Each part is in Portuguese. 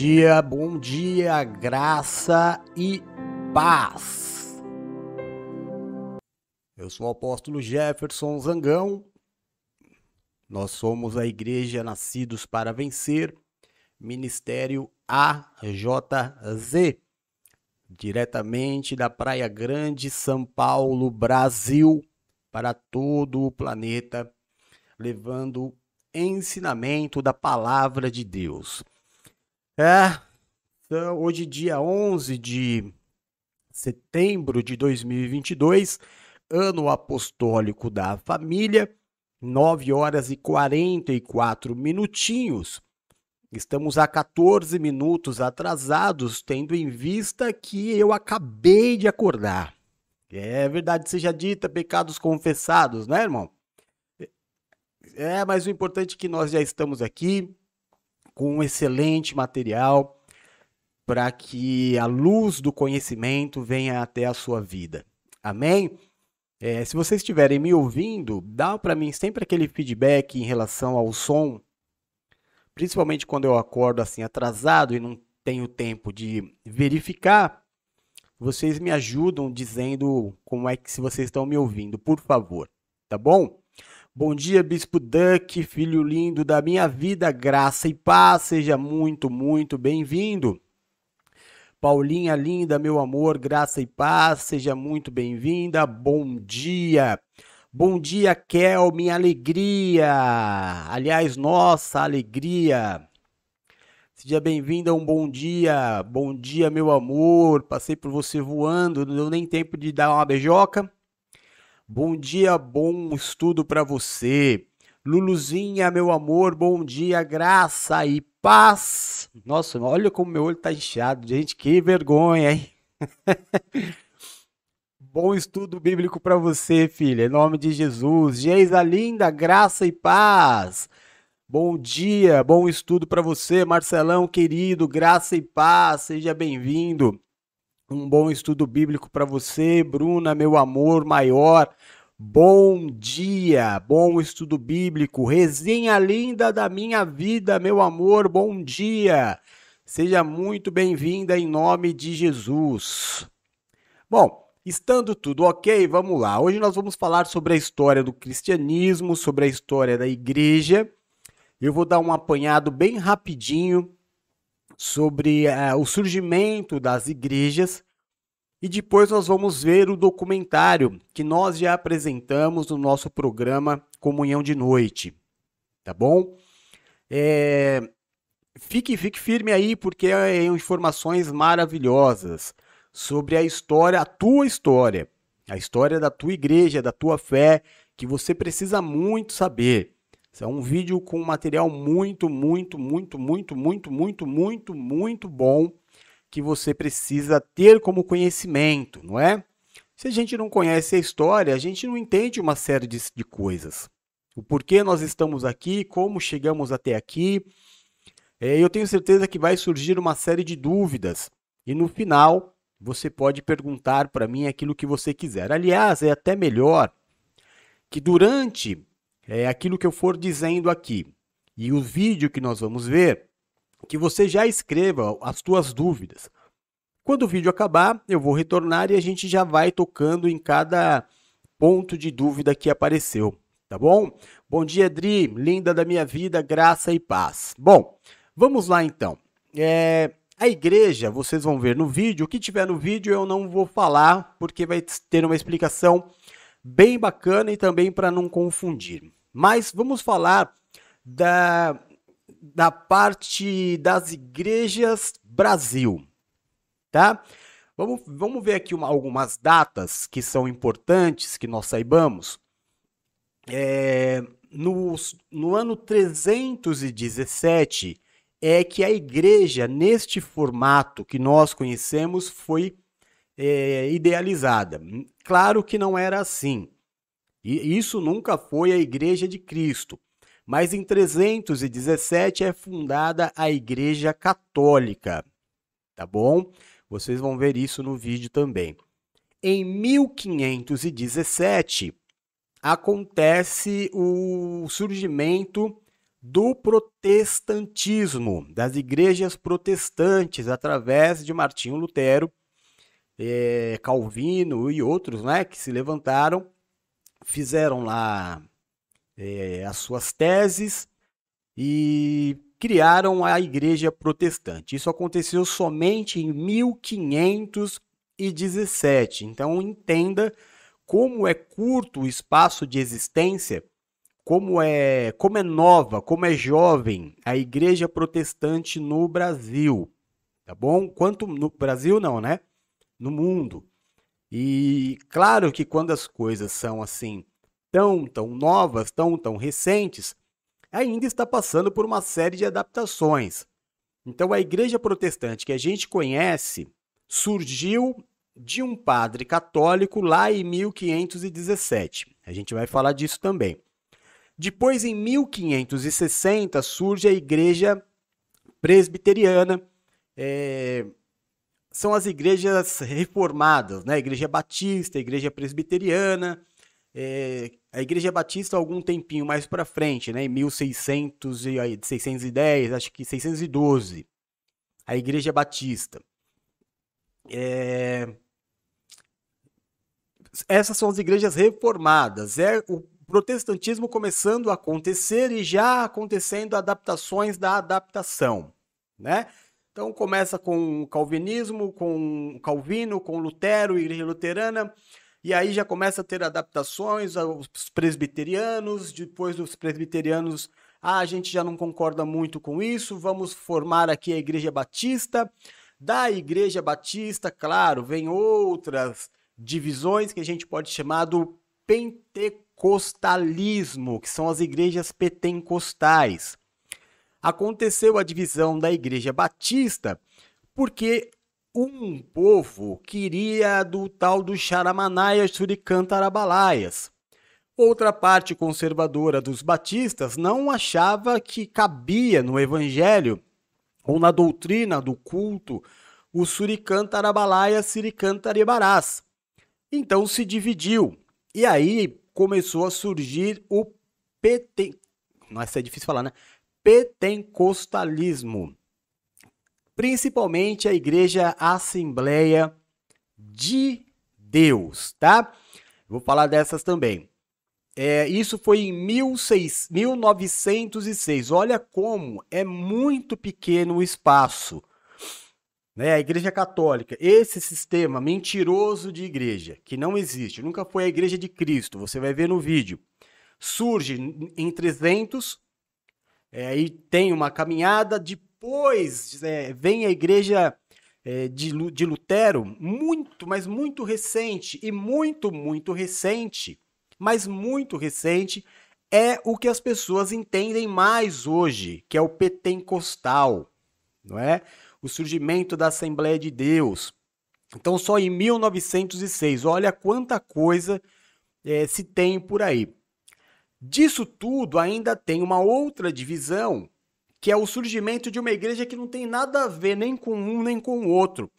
dia, bom dia, graça e paz. Eu sou o apóstolo Jefferson Zangão. Nós somos a Igreja Nascidos para Vencer, Ministério AJZ, diretamente da Praia Grande, São Paulo, Brasil, para todo o planeta, levando ensinamento da palavra de Deus. É, então, hoje, dia 11 de setembro de 2022, ano apostólico da família, 9 horas e 44 minutinhos. Estamos a 14 minutos atrasados, tendo em vista que eu acabei de acordar. É verdade seja dita, pecados confessados, né, irmão? É, mas o importante é que nós já estamos aqui, com um excelente material para que a luz do conhecimento venha até a sua vida. Amém? É, se vocês estiverem me ouvindo, dá para mim sempre aquele feedback em relação ao som, principalmente quando eu acordo assim atrasado e não tenho tempo de verificar. Vocês me ajudam dizendo como é que se vocês estão me ouvindo, por favor, tá bom? Bom dia, Bispo Duck, filho lindo da minha vida, graça e paz, seja muito, muito bem-vindo. Paulinha linda, meu amor, graça e paz, seja muito bem-vinda. Bom dia. Bom dia, Kel, minha alegria. Aliás, nossa alegria. Seja bem-vinda, um bom dia. Bom dia, meu amor. Passei por você voando, não deu nem tempo de dar uma beijoca. Bom dia, bom estudo para você. Luluzinha, meu amor, bom dia, graça e paz. Nossa, olha como meu olho tá inchado, gente, que vergonha, hein? bom estudo bíblico para você, filha, em nome de Jesus. Geisa linda, graça e paz. Bom dia, bom estudo para você, Marcelão querido, graça e paz. Seja bem-vindo. Um bom estudo bíblico para você, Bruna, meu amor maior. Bom dia, bom estudo bíblico, resenha linda da minha vida, meu amor, bom dia. Seja muito bem-vinda em nome de Jesus. Bom, estando tudo ok, vamos lá. Hoje nós vamos falar sobre a história do cristianismo, sobre a história da igreja. Eu vou dar um apanhado bem rapidinho sobre uh, o surgimento das igrejas e depois nós vamos ver o documentário que nós já apresentamos no nosso programa Comunhão de Noite. Tá bom? É... Fique, fique firme aí, porque é informações maravilhosas sobre a história, a tua história, a história da tua igreja, da tua fé, que você precisa muito saber. É um vídeo com material muito, muito, muito, muito, muito, muito, muito, muito bom que você precisa ter como conhecimento, não é? Se a gente não conhece a história, a gente não entende uma série de, de coisas. O porquê nós estamos aqui, como chegamos até aqui. É, eu tenho certeza que vai surgir uma série de dúvidas. E no final, você pode perguntar para mim aquilo que você quiser. Aliás, é até melhor que durante é aquilo que eu for dizendo aqui e o vídeo que nós vamos ver, que você já escreva as tuas dúvidas. Quando o vídeo acabar, eu vou retornar e a gente já vai tocando em cada ponto de dúvida que apareceu, tá bom? Bom dia, Dri, linda da minha vida, graça e paz. Bom, vamos lá então. É, a igreja, vocês vão ver no vídeo, o que tiver no vídeo eu não vou falar, porque vai ter uma explicação bem bacana e também para não confundir. Mas vamos falar da, da parte das igrejas Brasil, tá? Vamos, vamos ver aqui uma, algumas datas que são importantes que nós saibamos. É, no, no ano 317 é que a igreja, neste formato que nós conhecemos, foi é, idealizada. Claro que não era assim. E isso nunca foi a Igreja de Cristo. Mas em 317 é fundada a Igreja Católica. Tá bom? Vocês vão ver isso no vídeo também. Em 1517 acontece o surgimento do protestantismo, das igrejas protestantes, através de Martinho Lutero, é, Calvino e outros, né, que se levantaram, fizeram lá é, as suas teses e criaram a igreja protestante. Isso aconteceu somente em 1517. Então entenda como é curto o espaço de existência como é, como é nova, como é jovem a igreja protestante no Brasil, tá bom? Quanto no Brasil não, né? No mundo. E claro que quando as coisas são assim tão tão novas, tão tão recentes, ainda está passando por uma série de adaptações. Então a igreja protestante que a gente conhece surgiu de um padre católico lá em 1517. A gente vai falar disso também. Depois, em 1560, surge a Igreja Presbiteriana. É, são as igrejas reformadas, né? A Igreja Batista, a Igreja Presbiteriana. É, a Igreja Batista, algum tempinho mais para frente, né? Em 1600 e, 610, acho que 612. A Igreja Batista. É, essas são as igrejas reformadas. É o protestantismo começando a acontecer e já acontecendo adaptações da adaptação, né? Então começa com o calvinismo, com Calvino, com Lutero, Igreja Luterana, e aí já começa a ter adaptações aos presbiterianos, depois dos presbiterianos, ah, a gente já não concorda muito com isso, vamos formar aqui a Igreja Batista. Da Igreja Batista, claro, vem outras divisões que a gente pode chamar do pentecostalismo, que são as igrejas pentecostais. Aconteceu a divisão da igreja batista porque um povo queria do tal do Charamanaya Suricantarabalaia. Outra parte conservadora dos batistas não achava que cabia no evangelho ou na doutrina do culto o Suricantarabalaia Siricantarebarás. Então se dividiu. E aí começou a surgir o PT. Nossa, é difícil falar, né? Pentecostalismo. Principalmente a Igreja Assembleia de Deus, tá? Vou falar dessas também. É, isso foi em 16, 1906. Olha como é muito pequeno o espaço né, a Igreja Católica, esse sistema mentiroso de igreja, que não existe, nunca foi a Igreja de Cristo, você vai ver no vídeo, surge em 300, é, aí tem uma caminhada, depois é, vem a Igreja é, de, de Lutero, muito, mas muito recente, e muito, muito recente, mas muito recente, é o que as pessoas entendem mais hoje, que é o pentecostal, não é? o surgimento da Assembleia de Deus. Então, só em 1906, olha quanta coisa é, se tem por aí. Disso tudo, ainda tem uma outra divisão, que é o surgimento de uma igreja que não tem nada a ver nem com um nem com o outro,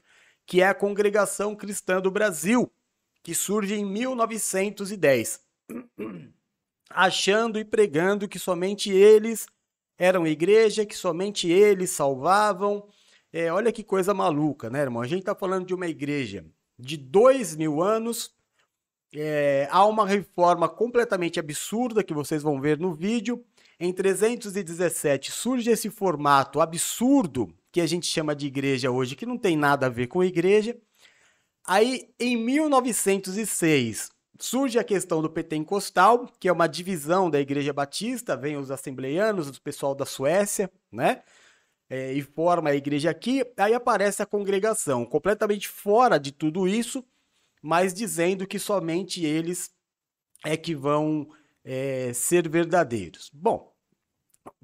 que é a Congregação Cristã do Brasil, que surge em 1910, achando e pregando que somente eles eram igreja, que somente eles salvavam, é, olha que coisa maluca, né, irmão? A gente está falando de uma igreja de dois mil anos. É, há uma reforma completamente absurda que vocês vão ver no vídeo. Em 317 surge esse formato absurdo que a gente chama de igreja hoje, que não tem nada a ver com igreja. Aí, em 1906, surge a questão do pentecostal, que é uma divisão da Igreja Batista, vem os assembleianos, o pessoal da Suécia, né? é, e forma a igreja aqui, aí aparece a congregação, completamente fora de tudo isso, mas dizendo que somente eles é que vão é, ser verdadeiros. Bom,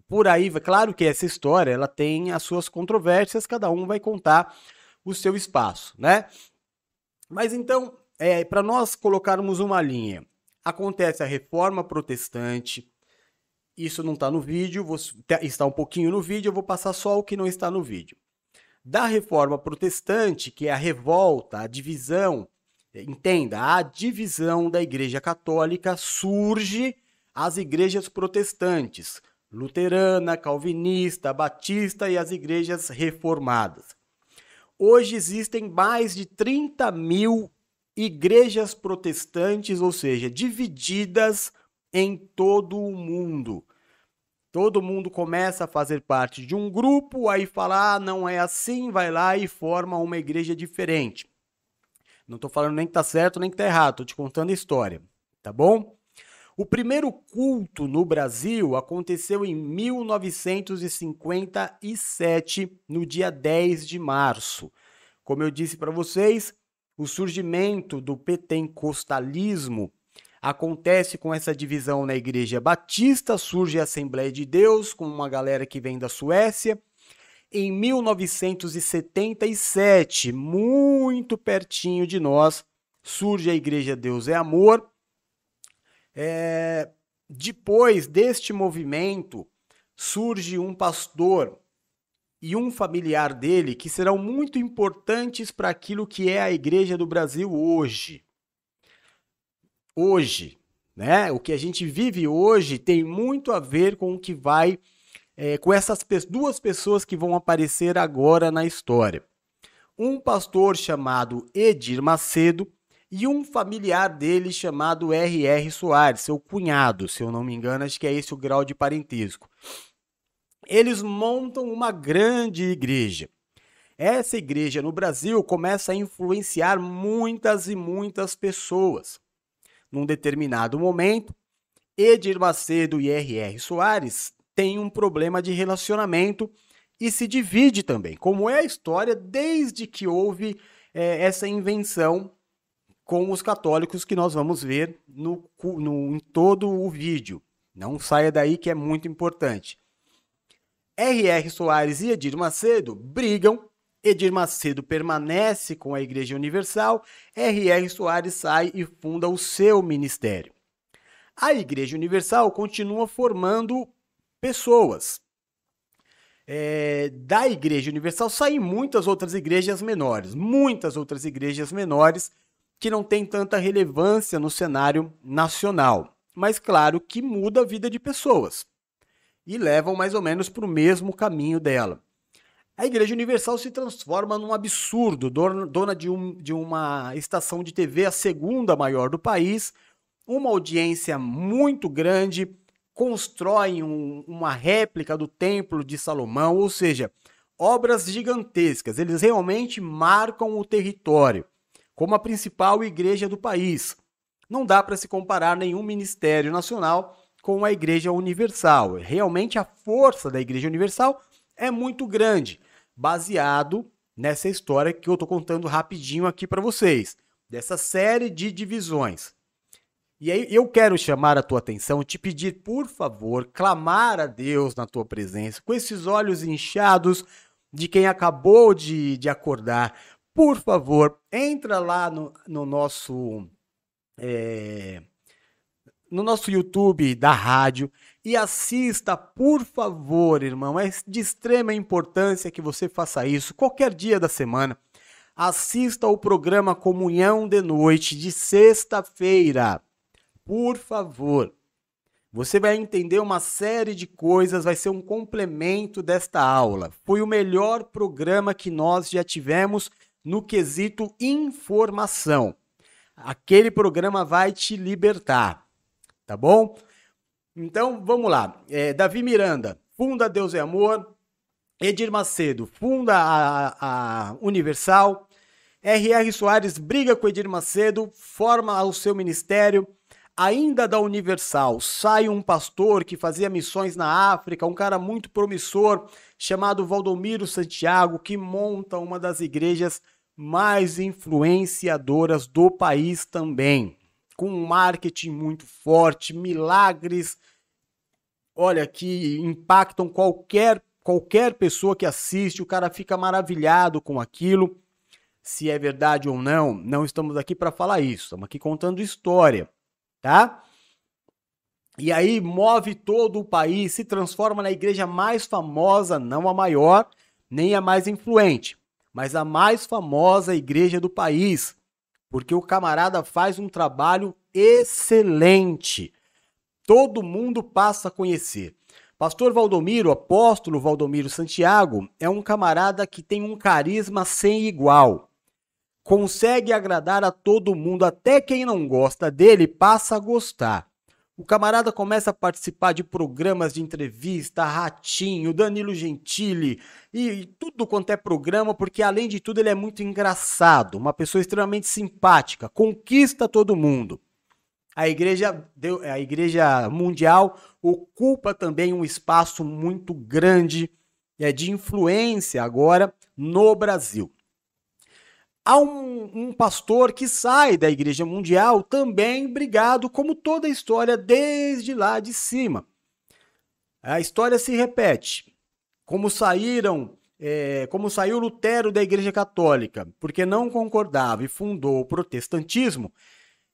por aí, claro que essa história ela tem as suas controvérsias, cada um vai contar o seu espaço, né? Mas então, é, para nós colocarmos uma linha, acontece a reforma protestante, isso não está no vídeo, vou, está um pouquinho no vídeo, eu vou passar só o que não está no vídeo. Da reforma protestante, que é a revolta, a divisão, entenda, a divisão da Igreja Católica surge as igrejas protestantes. luterana, calvinista, batista e as igrejas reformadas. Hoje existem mais de 30 mil igrejas protestantes, ou seja, divididas em todo o mundo. Todo mundo começa a fazer parte de um grupo, aí fala, ah, não é assim, vai lá e forma uma igreja diferente. Não estou falando nem que está certo nem que está errado, estou te contando a história, tá bom? O primeiro culto no Brasil aconteceu em 1957, no dia 10 de março. Como eu disse para vocês, o surgimento do pentecostalismo acontece com essa divisão na Igreja Batista, surge a Assembleia de Deus, com uma galera que vem da Suécia. Em 1977, muito pertinho de nós, surge a Igreja Deus é Amor, é, depois deste movimento, surge um pastor e um familiar dele que serão muito importantes para aquilo que é a Igreja do Brasil hoje. Hoje, né? O que a gente vive hoje tem muito a ver com o que vai é, com essas duas pessoas que vão aparecer agora na história. Um pastor chamado Edir Macedo e um familiar dele chamado R.R. Soares, seu cunhado, se eu não me engano, acho que é esse o grau de parentesco. Eles montam uma grande igreja. Essa igreja no Brasil começa a influenciar muitas e muitas pessoas. Num determinado momento, Edir Macedo e R.R. Soares têm um problema de relacionamento e se divide também, como é a história desde que houve é, essa invenção com os católicos que nós vamos ver no, no, em todo o vídeo. Não saia daí que é muito importante. R.R. Soares e Edir Macedo brigam. Edir Macedo permanece com a Igreja Universal. R.R. Soares sai e funda o seu ministério. A Igreja Universal continua formando pessoas. É, da Igreja Universal saem muitas outras igrejas menores, muitas outras igrejas menores que não tem tanta relevância no cenário nacional, mas claro que muda a vida de pessoas e levam mais ou menos para o mesmo caminho dela. A Igreja Universal se transforma num absurdo, dona de, um, de uma estação de TV, a segunda maior do país, uma audiência muito grande, constroem um, uma réplica do Templo de Salomão, ou seja, obras gigantescas. Eles realmente marcam o território como a principal igreja do país. Não dá para se comparar nenhum ministério nacional com a Igreja Universal. Realmente a força da Igreja Universal é muito grande, baseado nessa história que eu estou contando rapidinho aqui para vocês, dessa série de divisões. E aí eu quero chamar a tua atenção, te pedir, por favor, clamar a Deus na tua presença, com esses olhos inchados de quem acabou de, de acordar, por favor, entra lá no, no nosso é, no nosso YouTube da rádio e assista, por favor, irmão. É de extrema importância que você faça isso qualquer dia da semana. Assista ao programa Comunhão de Noite de sexta-feira. Por favor. Você vai entender uma série de coisas, vai ser um complemento desta aula. Foi o melhor programa que nós já tivemos no quesito informação. Aquele programa vai te libertar, tá bom? Então vamos lá. É, Davi Miranda, funda Deus é Amor. Edir Macedo, funda a, a Universal. R.R. Soares briga com Edir Macedo, forma o seu ministério. Ainda da Universal, sai um pastor que fazia missões na África, um cara muito promissor, chamado Valdomiro Santiago, que monta uma das igrejas mais influenciadoras do país também, com um marketing muito forte, milagres, olha, que impactam qualquer qualquer pessoa que assiste, o cara fica maravilhado com aquilo. Se é verdade ou não, não estamos aqui para falar isso, estamos aqui contando história, tá? E aí move todo o país, se transforma na igreja mais famosa, não a maior, nem a mais influente, mas a mais famosa igreja do país, porque o camarada faz um trabalho excelente. Todo mundo passa a conhecer. Pastor Valdomiro, apóstolo Valdomiro Santiago, é um camarada que tem um carisma sem igual. Consegue agradar a todo mundo, até quem não gosta dele passa a gostar. O camarada começa a participar de programas de entrevista, Ratinho, Danilo Gentili e tudo quanto é programa, porque além de tudo ele é muito engraçado, uma pessoa extremamente simpática, conquista todo mundo. A igreja, a igreja mundial ocupa também um espaço muito grande é, de influência agora no Brasil. Há um, um, pastor que sai da Igreja Mundial também brigado, como toda a história desde lá de cima. A história se repete. Como saíram, é, como saiu Lutero da Igreja Católica, porque não concordava e fundou o protestantismo,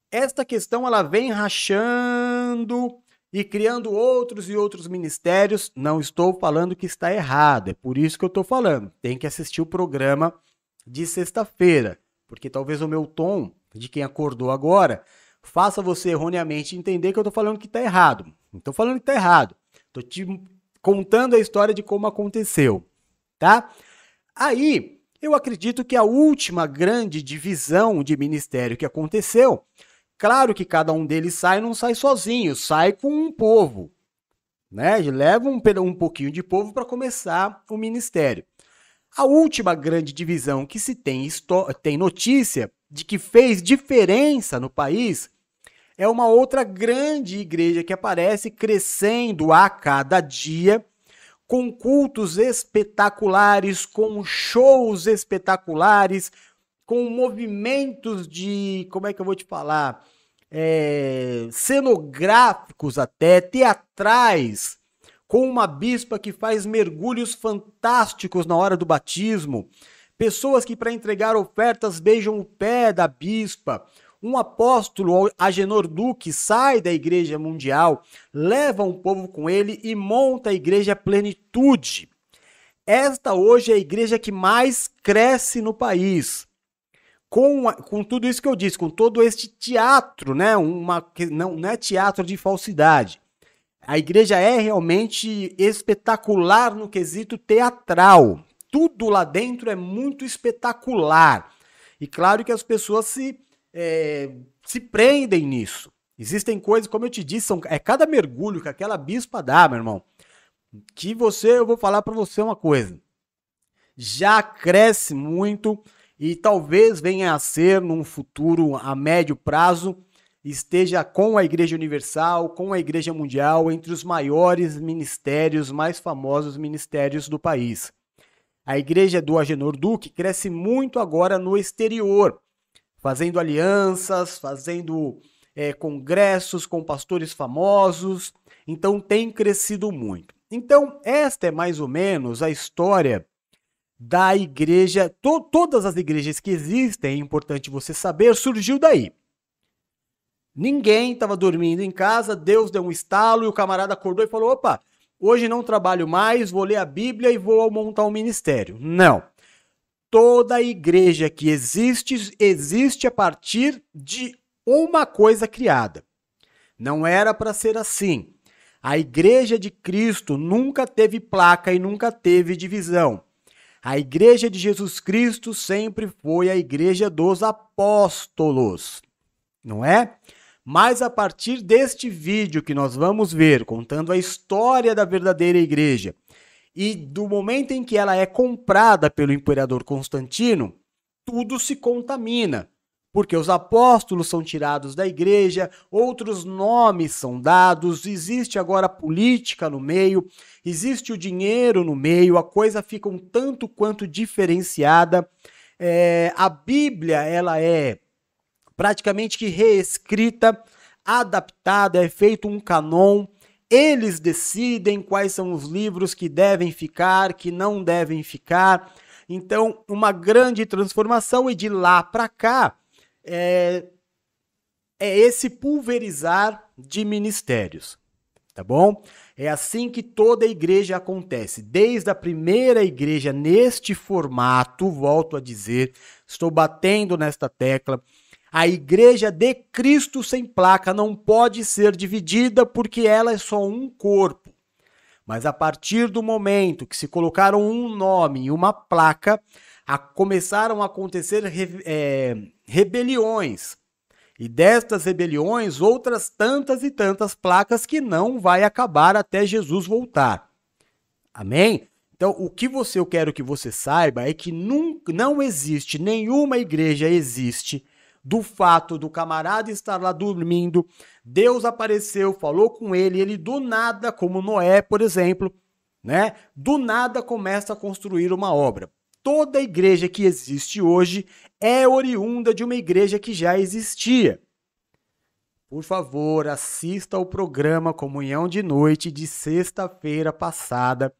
esta questão ela vem rachando e criando outros e outros ministérios. Não estou falando que está errado, é por isso que eu estou falando. Tem que assistir o programa de sexta-feira, porque talvez o meu tom de quem acordou agora faça você erroneamente entender que eu estou falando que está errado. Não estou falando que está errado. Estou te contando a história de como aconteceu, tá? Aí, eu acredito que a última grande divisão de ministério que aconteceu, claro que cada um deles sai, não sai sozinho, sai com um povo, né? Leva um, um pouquinho de povo para começar o ministério. A última grande divisão que se tem, tem notícia de que fez diferença no país é uma outra grande igreja que aparece crescendo a cada dia, com cultos espetaculares, com shows espetaculares, com movimentos de. Como é que eu vou te falar? É, cenográficos até, teatrais com uma bispa que faz mergulhos fantásticos na hora do batismo, pessoas que, para entregar ofertas, beijam o pé da bispa. Um apóstolo, Agenor Duque, sai da Igreja Mundial, leva um povo com ele e monta a Igreja Plenitude. Esta hoje é a igreja que mais cresce no país. Com, com tudo isso que eu disse, com todo este teatro, né? Uma, não, não é teatro de falsidade. A igreja é realmente espetacular no quesito teatral. Tudo lá dentro é muito espetacular. E claro que as pessoas se, é, se prendem nisso. Existem coisas, como eu te disse, são, é cada mergulho que aquela bispa dá, meu irmão. Que você, eu vou falar para você uma coisa. Já cresce muito e talvez venha a ser num futuro a médio prazo esteja com a Igreja Universal, com a Igreja Mundial, entre os maiores ministérios, mais famosos ministérios do país. A Igreja do Agenor Duque cresce muito agora no exterior, fazendo alianças, fazendo é, congressos com pastores famosos, então tem crescido muito. Então, esta é mais ou menos a história da igreja. To todas as igrejas que existem, é importante você saber, surgiu daí. Ninguém estava dormindo em casa, Deus deu um estalo e o camarada acordou e falou: opa, hoje não trabalho mais, vou ler a Bíblia e vou montar um ministério. Não. Toda igreja que existe, existe a partir de uma coisa criada. Não era para ser assim. A igreja de Cristo nunca teve placa e nunca teve divisão. A igreja de Jesus Cristo sempre foi a igreja dos apóstolos, não é? Mas a partir deste vídeo que nós vamos ver, contando a história da verdadeira igreja, e do momento em que ela é comprada pelo imperador Constantino, tudo se contamina, porque os apóstolos são tirados da igreja, outros nomes são dados, existe agora política no meio, existe o dinheiro no meio, a coisa fica um tanto quanto diferenciada. É, a Bíblia ela é praticamente que reescrita, adaptada, é feito um canon. Eles decidem quais são os livros que devem ficar, que não devem ficar. Então, uma grande transformação e de lá para cá é, é esse pulverizar de ministérios, tá bom? É assim que toda igreja acontece, desde a primeira igreja neste formato, volto a dizer, estou batendo nesta tecla, a igreja de Cristo sem placa não pode ser dividida porque ela é só um corpo. Mas a partir do momento que se colocaram um nome e uma placa, a, começaram a acontecer re, é, rebeliões. E destas rebeliões, outras tantas e tantas placas que não vai acabar até Jesus voltar. Amém? Então, o que você eu quero que você saiba é que não existe nenhuma igreja existe do fato do camarada estar lá dormindo, Deus apareceu, falou com ele, ele do nada, como Noé, por exemplo, né? Do nada começa a construir uma obra. Toda igreja que existe hoje é oriunda de uma igreja que já existia. Por favor, assista ao programa Comunhão de Noite de sexta-feira passada,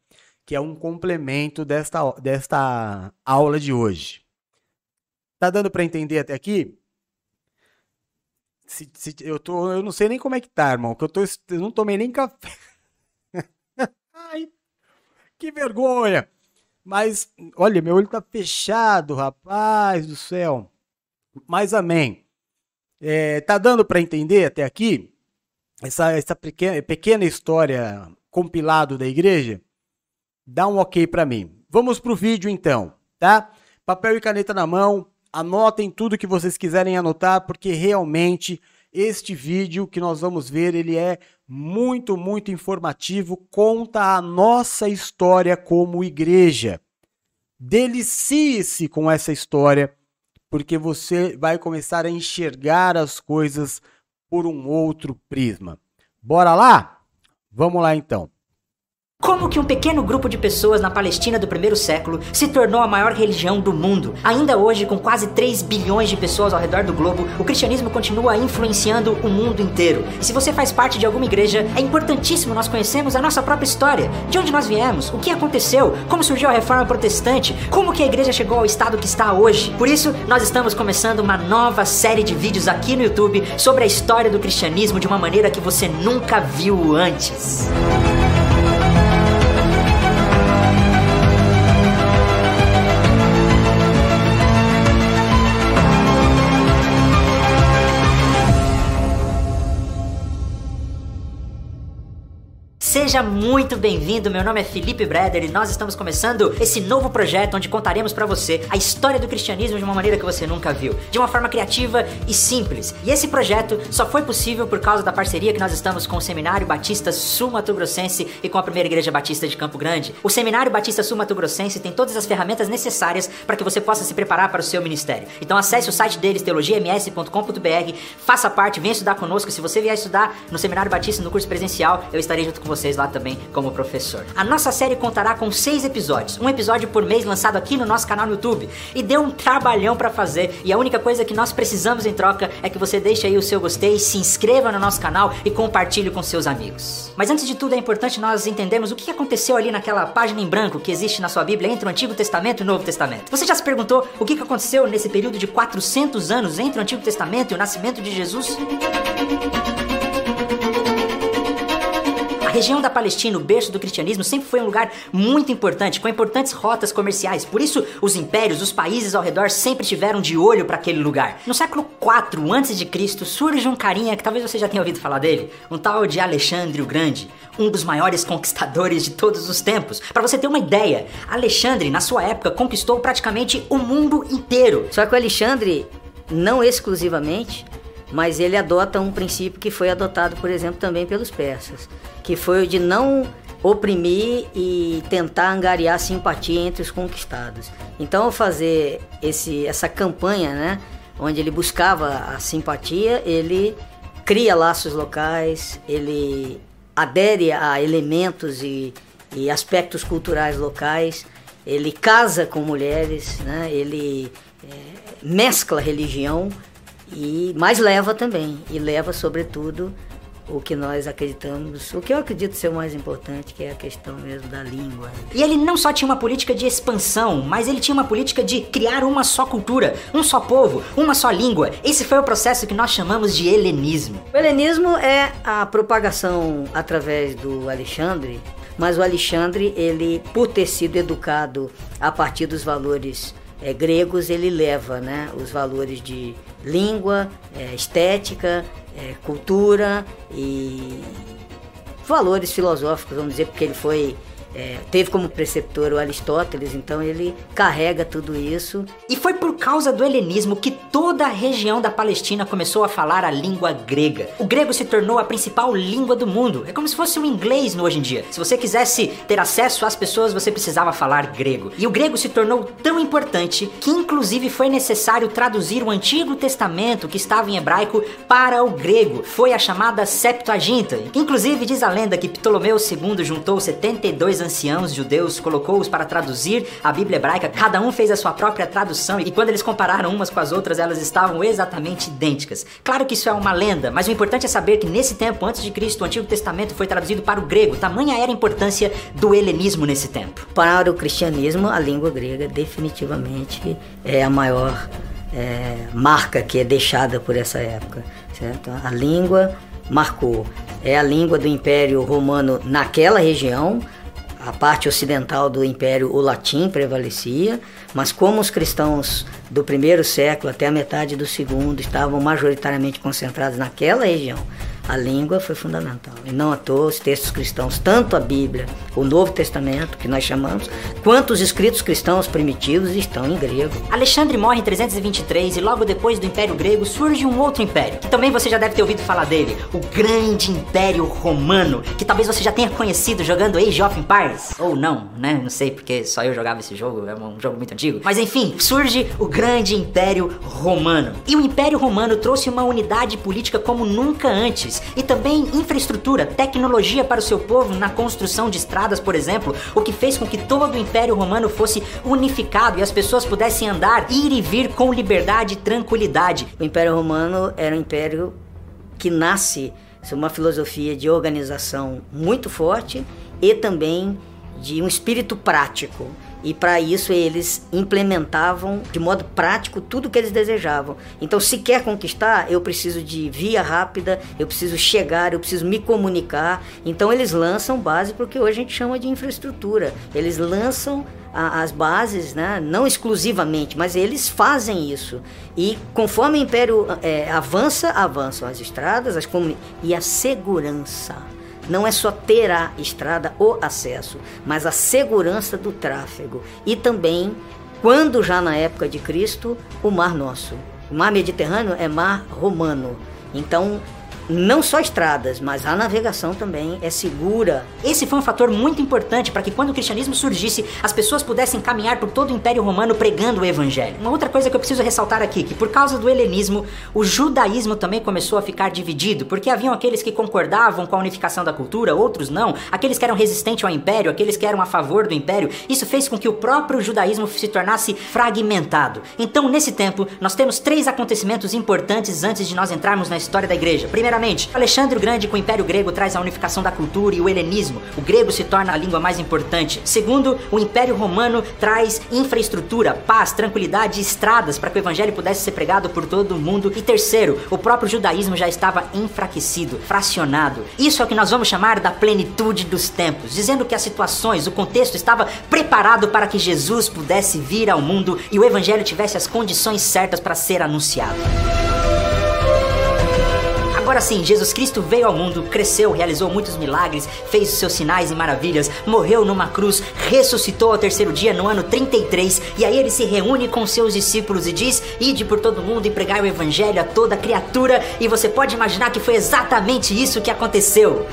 que é um complemento desta, desta aula de hoje. Tá dando para entender até aqui? Se, se, eu, tô, eu não sei nem como é que tá, irmão, que eu, tô, eu não tomei nem café. Ai, que vergonha! Mas, olha, meu olho tá fechado, rapaz do céu. Mas amém. É, tá dando para entender até aqui essa, essa pequena, pequena história compilado da igreja? Dá um ok para mim. Vamos pro vídeo então, tá? Papel e caneta na mão, Anotem tudo que vocês quiserem anotar, porque realmente este vídeo que nós vamos ver, ele é muito, muito informativo, conta a nossa história como igreja. Delicie-se com essa história, porque você vai começar a enxergar as coisas por um outro prisma. Bora lá? Vamos lá então. Como que um pequeno grupo de pessoas na Palestina do primeiro século se tornou a maior religião do mundo? Ainda hoje, com quase 3 bilhões de pessoas ao redor do globo, o cristianismo continua influenciando o mundo inteiro. E se você faz parte de alguma igreja, é importantíssimo nós conhecermos a nossa própria história. De onde nós viemos, o que aconteceu, como surgiu a reforma protestante, como que a igreja chegou ao estado que está hoje. Por isso, nós estamos começando uma nova série de vídeos aqui no YouTube sobre a história do cristianismo de uma maneira que você nunca viu antes. Seja muito bem-vindo, meu nome é Felipe Breder e nós estamos começando esse novo projeto onde contaremos para você a história do cristianismo de uma maneira que você nunca viu, de uma forma criativa e simples. E esse projeto só foi possível por causa da parceria que nós estamos com o Seminário Batista Sul Mato Grossense e com a Primeira Igreja Batista de Campo Grande. O Seminário Batista Sul Mato Grossense tem todas as ferramentas necessárias para que você possa se preparar para o seu ministério. Então acesse o site deles, teologiams.com.br, faça parte, venha estudar conosco. Se você vier estudar no Seminário Batista no curso presencial, eu estarei junto com vocês lá também como professor. A nossa série contará com seis episódios, um episódio por mês lançado aqui no nosso canal no YouTube. E deu um trabalhão para fazer, e a única coisa que nós precisamos em troca é que você deixe aí o seu gostei, se inscreva no nosso canal e compartilhe com seus amigos. Mas antes de tudo é importante nós entendermos o que aconteceu ali naquela página em branco que existe na sua Bíblia entre o Antigo Testamento e o Novo Testamento. Você já se perguntou o que aconteceu nesse período de 400 anos entre o Antigo Testamento e o nascimento de Jesus? Região da Palestina, o berço do cristianismo, sempre foi um lugar muito importante, com importantes rotas comerciais. Por isso, os impérios, os países ao redor sempre tiveram de olho para aquele lugar. No século 4 a.C., surge um carinha que talvez você já tenha ouvido falar dele, um tal de Alexandre o Grande, um dos maiores conquistadores de todos os tempos. Para você ter uma ideia, Alexandre, na sua época, conquistou praticamente o mundo inteiro. Só que o Alexandre, não exclusivamente, mas ele adota um princípio que foi adotado, por exemplo, também pelos persas, que foi o de não oprimir e tentar angariar simpatia entre os conquistados. Então, ao fazer esse, essa campanha, né, onde ele buscava a simpatia, ele cria laços locais, ele adere a elementos e, e aspectos culturais locais, ele casa com mulheres, né, ele é, mescla religião e mas leva também e leva sobretudo o que nós acreditamos, o que eu acredito ser o mais importante, que é a questão mesmo da língua. E ele não só tinha uma política de expansão, mas ele tinha uma política de criar uma só cultura, um só povo, uma só língua. Esse foi o processo que nós chamamos de helenismo. O helenismo é a propagação através do Alexandre, mas o Alexandre, ele por ter sido educado a partir dos valores é, gregos, ele leva né, os valores de língua, é, estética, é, cultura e valores filosóficos, vamos dizer, porque ele foi é, teve como preceptor o Aristóteles, então ele carrega tudo isso. E foi por causa do helenismo que toda a região da Palestina começou a falar a língua grega. O grego se tornou a principal língua do mundo. É como se fosse o inglês no hoje em dia. Se você quisesse ter acesso às pessoas, você precisava falar grego. E o grego se tornou tão importante que inclusive foi necessário traduzir o Antigo Testamento que estava em hebraico para o grego. Foi a chamada Septuaginta. Inclusive diz a lenda que Ptolomeu II juntou 72 anciãos judeus, colocou-os para traduzir a Bíblia hebraica, cada um fez a sua própria tradução e quando eles compararam umas com as outras, elas estavam exatamente idênticas. Claro que isso é uma lenda, mas o importante é saber que nesse tempo, antes de Cristo, o Antigo Testamento foi traduzido para o grego. Tamanha era a importância do helenismo nesse tempo. Para o cristianismo, a língua grega definitivamente é a maior é, marca que é deixada por essa época, certo? A língua marcou. É a língua do Império Romano naquela região, a parte ocidental do império, o latim prevalecia, mas como os cristãos do primeiro século até a metade do segundo estavam majoritariamente concentrados naquela região, a língua foi fundamental. E não à toa os textos cristãos, tanto a Bíblia, o Novo Testamento, que nós chamamos, quanto os escritos cristãos primitivos estão em grego. Alexandre morre em 323 e logo depois do Império Grego surge um outro império, que também você já deve ter ouvido falar dele, o Grande Império Romano, que talvez você já tenha conhecido jogando Age of Empires. Ou não, né? Não sei, porque só eu jogava esse jogo, é um jogo muito antigo. Mas enfim, surge o Grande Império Romano. E o Império Romano trouxe uma unidade política como nunca antes e também infraestrutura, tecnologia para o seu povo na construção de estradas, por exemplo, o que fez com que todo o Império Romano fosse unificado e as pessoas pudessem andar, ir e vir com liberdade e tranquilidade. O Império Romano era um império que nasce de uma filosofia de organização muito forte e também de um espírito prático e para isso eles implementavam de modo prático tudo que eles desejavam. Então, se quer conquistar, eu preciso de via rápida, eu preciso chegar, eu preciso me comunicar. Então, eles lançam base porque hoje a gente chama de infraestrutura. Eles lançam a, as bases, né? não exclusivamente, mas eles fazem isso. E conforme o império é, avança, avançam as estradas, as e a segurança não é só ter a estrada ou acesso, mas a segurança do tráfego e também, quando já na época de Cristo, o Mar Nosso. O Mar Mediterrâneo é Mar Romano. Então, não só estradas, mas a navegação também é segura. Esse foi um fator muito importante para que quando o cristianismo surgisse, as pessoas pudessem caminhar por todo o Império Romano pregando o evangelho. Uma outra coisa que eu preciso ressaltar aqui, que por causa do helenismo, o judaísmo também começou a ficar dividido, porque haviam aqueles que concordavam com a unificação da cultura, outros não, aqueles que eram resistentes ao império, aqueles que eram a favor do império. Isso fez com que o próprio judaísmo se tornasse fragmentado. Então, nesse tempo, nós temos três acontecimentos importantes antes de nós entrarmos na história da igreja. Primeiro, Primeiramente, Alexandre o Grande com o Império Grego traz a unificação da cultura e o helenismo. O grego se torna a língua mais importante. Segundo, o Império Romano traz infraestrutura, paz, tranquilidade e estradas para que o evangelho pudesse ser pregado por todo o mundo. E terceiro, o próprio judaísmo já estava enfraquecido, fracionado. Isso é o que nós vamos chamar da plenitude dos tempos, dizendo que as situações, o contexto estava preparado para que Jesus pudesse vir ao mundo e o evangelho tivesse as condições certas para ser anunciado. Agora sim, Jesus Cristo veio ao mundo, cresceu, realizou muitos milagres, fez os seus sinais e maravilhas, morreu numa cruz, ressuscitou ao terceiro dia no ano 33, e aí ele se reúne com seus discípulos e diz: Ide por todo mundo e pregai o evangelho a toda criatura, e você pode imaginar que foi exatamente isso que aconteceu.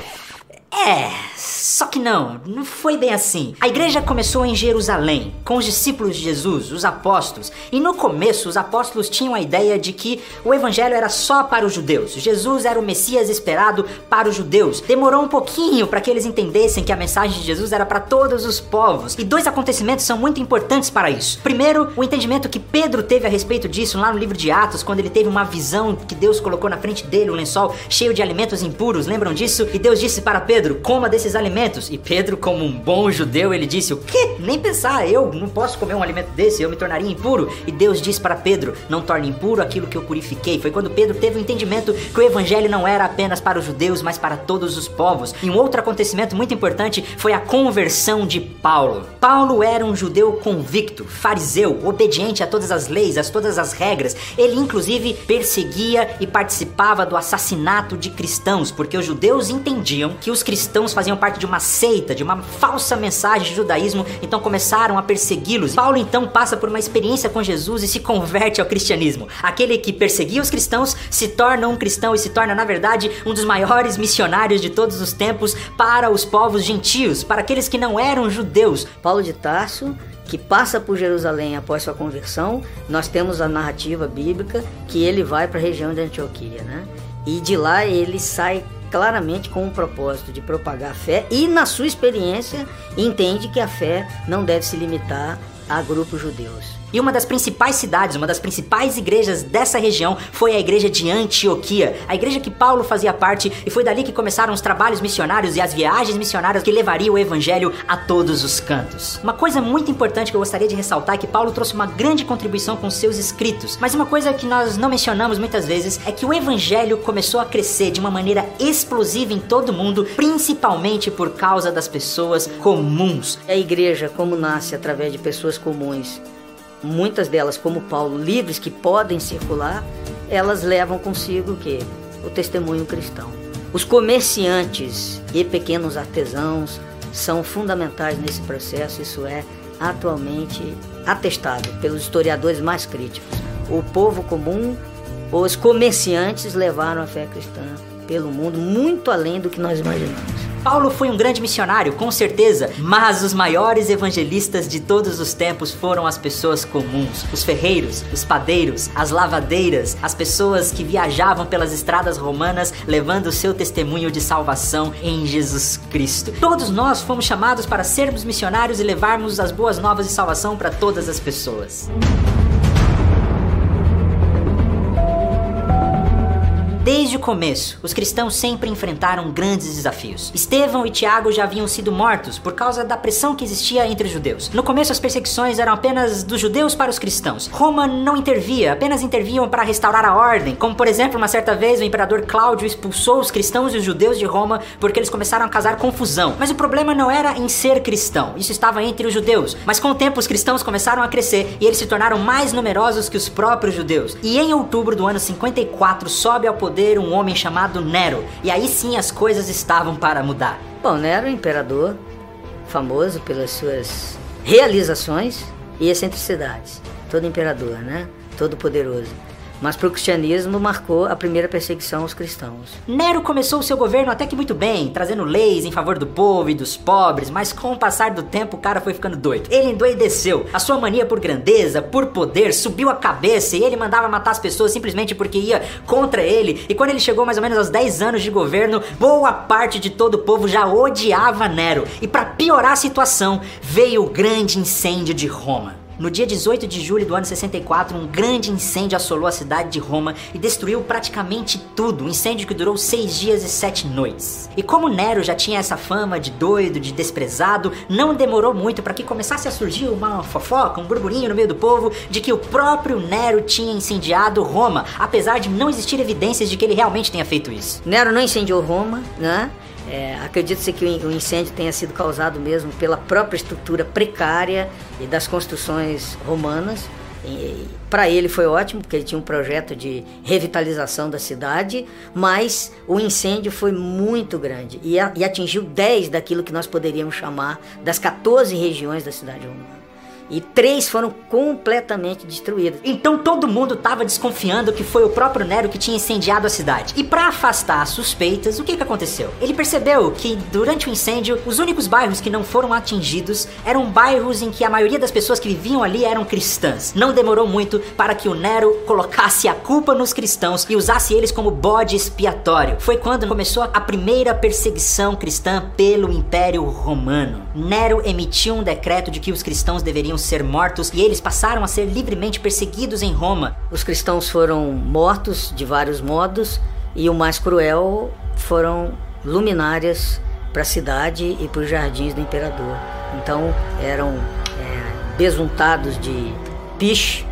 É, só que não, não foi bem assim. A igreja começou em Jerusalém, com os discípulos de Jesus, os apóstolos, e no começo os apóstolos tinham a ideia de que o evangelho era só para os judeus. Jesus era o Messias esperado para os judeus. Demorou um pouquinho para que eles entendessem que a mensagem de Jesus era para todos os povos. E dois acontecimentos são muito importantes para isso. Primeiro, o entendimento que Pedro teve a respeito disso lá no livro de Atos, quando ele teve uma visão que Deus colocou na frente dele, um lençol cheio de alimentos impuros. Lembram disso? E Deus disse para Pedro coma desses alimentos. E Pedro, como um bom judeu, ele disse: O quê? Nem pensar, eu não posso comer um alimento desse, eu me tornaria impuro. E Deus disse para Pedro: Não torne impuro aquilo que eu purifiquei. Foi quando Pedro teve o entendimento que o evangelho não era apenas para os judeus, mas para todos os povos. E um outro acontecimento muito importante foi a conversão de Paulo. Paulo era um judeu convicto, fariseu, obediente a todas as leis, a todas as regras. Ele, inclusive, perseguia e participava do assassinato de cristãos, porque os judeus entendiam que os cristãos faziam parte de uma seita, de uma falsa mensagem de judaísmo, então começaram a persegui-los. Paulo então passa por uma experiência com Jesus e se converte ao cristianismo. Aquele que perseguia os cristãos se torna um cristão e se torna, na verdade, um dos maiores missionários de todos os tempos para os povos gentios, para aqueles que não eram judeus. Paulo de Tarso que passa por Jerusalém após sua conversão, nós temos a narrativa bíblica que ele vai para a região de Antioquia, né? E de lá ele sai claramente com o propósito de propagar a fé e na sua experiência entende que a fé não deve se limitar a grupos judeus. E uma das principais cidades, uma das principais igrejas dessa região foi a igreja de Antioquia, a igreja que Paulo fazia parte, e foi dali que começaram os trabalhos missionários e as viagens missionárias que levariam o evangelho a todos os cantos. Uma coisa muito importante que eu gostaria de ressaltar é que Paulo trouxe uma grande contribuição com seus escritos, mas uma coisa que nós não mencionamos muitas vezes é que o evangelho começou a crescer de uma maneira explosiva em todo o mundo, principalmente por causa das pessoas comuns. A igreja, como nasce através de pessoas comuns, muitas delas, como Paulo, livres que podem circular, elas levam consigo o que? O testemunho cristão. Os comerciantes e pequenos artesãos são fundamentais nesse processo, isso é atualmente atestado pelos historiadores mais críticos. O povo comum, os comerciantes levaram a fé cristã pelo mundo muito além do que nós imaginamos. Paulo foi um grande missionário, com certeza, mas os maiores evangelistas de todos os tempos foram as pessoas comuns, os ferreiros, os padeiros, as lavadeiras, as pessoas que viajavam pelas estradas romanas levando o seu testemunho de salvação em Jesus Cristo. Todos nós fomos chamados para sermos missionários e levarmos as boas novas de salvação para todas as pessoas. Desde o começo, os cristãos sempre enfrentaram grandes desafios. Estevão e Tiago já haviam sido mortos por causa da pressão que existia entre os judeus. No começo, as perseguições eram apenas dos judeus para os cristãos. Roma não intervia, apenas interviam para restaurar a ordem. Como, por exemplo, uma certa vez o imperador Cláudio expulsou os cristãos e os judeus de Roma porque eles começaram a causar confusão. Mas o problema não era em ser cristão, isso estava entre os judeus. Mas com o tempo, os cristãos começaram a crescer e eles se tornaram mais numerosos que os próprios judeus. E em outubro do ano 54, sobe ao poder poder um homem chamado Nero. E aí sim as coisas estavam para mudar. Bom, Nero, imperador, famoso pelas suas realizações e excentricidades. Todo imperador, né? Todo poderoso mas para o cristianismo marcou a primeira perseguição aos cristãos. Nero começou o seu governo até que muito bem, trazendo leis em favor do povo e dos pobres, mas com o passar do tempo o cara foi ficando doido. Ele endoideceu. A sua mania por grandeza, por poder, subiu a cabeça e ele mandava matar as pessoas simplesmente porque ia contra ele. E quando ele chegou mais ou menos aos 10 anos de governo, boa parte de todo o povo já odiava Nero. E para piorar a situação, veio o grande incêndio de Roma. No dia 18 de julho do ano 64, um grande incêndio assolou a cidade de Roma e destruiu praticamente tudo. Um incêndio que durou seis dias e sete noites. E como Nero já tinha essa fama de doido, de desprezado, não demorou muito para que começasse a surgir uma fofoca, um burburinho no meio do povo de que o próprio Nero tinha incendiado Roma, apesar de não existir evidências de que ele realmente tenha feito isso. Nero não incendiou Roma, né? É, Acredita-se que o incêndio tenha sido causado mesmo pela própria estrutura precária e das construções romanas. Para ele foi ótimo, porque ele tinha um projeto de revitalização da cidade, mas o incêndio foi muito grande e, a, e atingiu 10 daquilo que nós poderíamos chamar das 14 regiões da cidade romana e três foram completamente destruídas. Então todo mundo estava desconfiando que foi o próprio Nero que tinha incendiado a cidade. E para afastar as suspeitas, o que, que aconteceu? Ele percebeu que durante o incêndio, os únicos bairros que não foram atingidos eram bairros em que a maioria das pessoas que viviam ali eram cristãs. Não demorou muito para que o Nero colocasse a culpa nos cristãos e usasse eles como bode expiatório. Foi quando começou a primeira perseguição cristã pelo Império Romano. Nero emitiu um decreto de que os cristãos deveriam ser mortos e eles passaram a ser livremente perseguidos em Roma. Os cristãos foram mortos de vários modos e o mais cruel foram luminárias para a cidade e para os jardins do imperador. Então eram é, besuntados de piche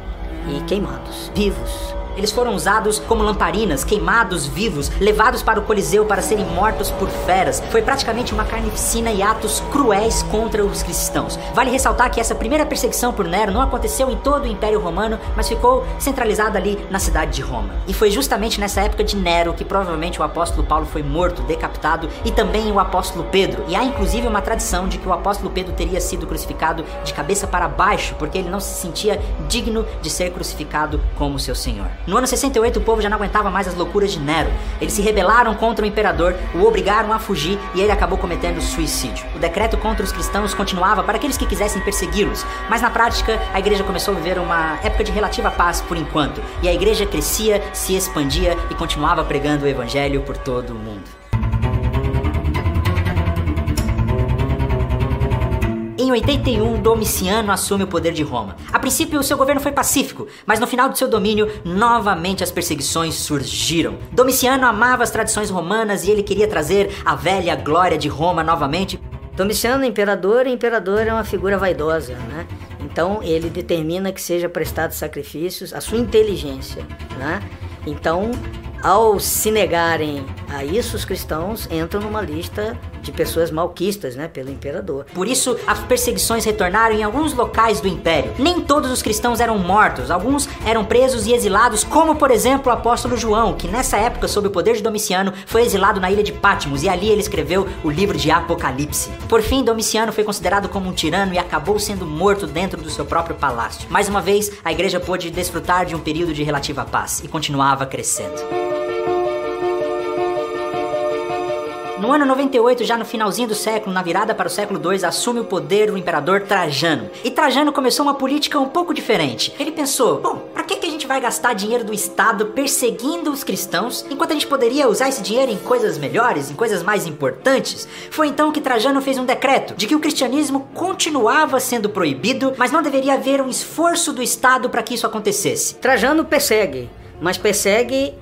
e queimados, vivos. Eles foram usados como lamparinas, queimados vivos, levados para o Coliseu para serem mortos por feras. Foi praticamente uma carnificina e atos cruéis contra os cristãos. Vale ressaltar que essa primeira perseguição por Nero não aconteceu em todo o Império Romano, mas ficou centralizada ali na cidade de Roma. E foi justamente nessa época de Nero que provavelmente o apóstolo Paulo foi morto, decapitado, e também o apóstolo Pedro. E há inclusive uma tradição de que o apóstolo Pedro teria sido crucificado de cabeça para baixo, porque ele não se sentia digno de ser crucificado como seu senhor. No ano 68, o povo já não aguentava mais as loucuras de Nero. Eles se rebelaram contra o imperador, o obrigaram a fugir e ele acabou cometendo suicídio. O decreto contra os cristãos continuava para aqueles que quisessem persegui-los, mas na prática a igreja começou a viver uma época de relativa paz por enquanto, e a igreja crescia, se expandia e continuava pregando o evangelho por todo o mundo. Em 81, Domiciano assume o poder de Roma. A princípio, seu governo foi pacífico, mas no final do seu domínio, novamente as perseguições surgiram. Domiciano amava as tradições romanas e ele queria trazer a velha glória de Roma novamente. Domiciano, imperador, e imperador é uma figura vaidosa, né? Então ele determina que seja prestado sacrifícios à sua inteligência, né? Então, ao se negarem a isso, os cristãos entram numa lista de pessoas malquistas, né, pelo imperador. Por isso, as perseguições retornaram em alguns locais do império. Nem todos os cristãos eram mortos, alguns eram presos e exilados, como por exemplo o apóstolo João, que nessa época, sob o poder de Domiciano, foi exilado na ilha de Patmos e ali ele escreveu o livro de Apocalipse. Por fim, Domiciano foi considerado como um tirano e acabou sendo morto dentro do seu próprio palácio. Mais uma vez, a igreja pôde desfrutar de um período de relativa paz e continuava crescendo. No ano 98, já no finalzinho do século, na virada para o século II, assume o poder o imperador Trajano. E Trajano começou uma política um pouco diferente. Ele pensou: bom, para que, que a gente vai gastar dinheiro do Estado perseguindo os cristãos, enquanto a gente poderia usar esse dinheiro em coisas melhores, em coisas mais importantes? Foi então que Trajano fez um decreto de que o cristianismo continuava sendo proibido, mas não deveria haver um esforço do Estado para que isso acontecesse. Trajano persegue, mas persegue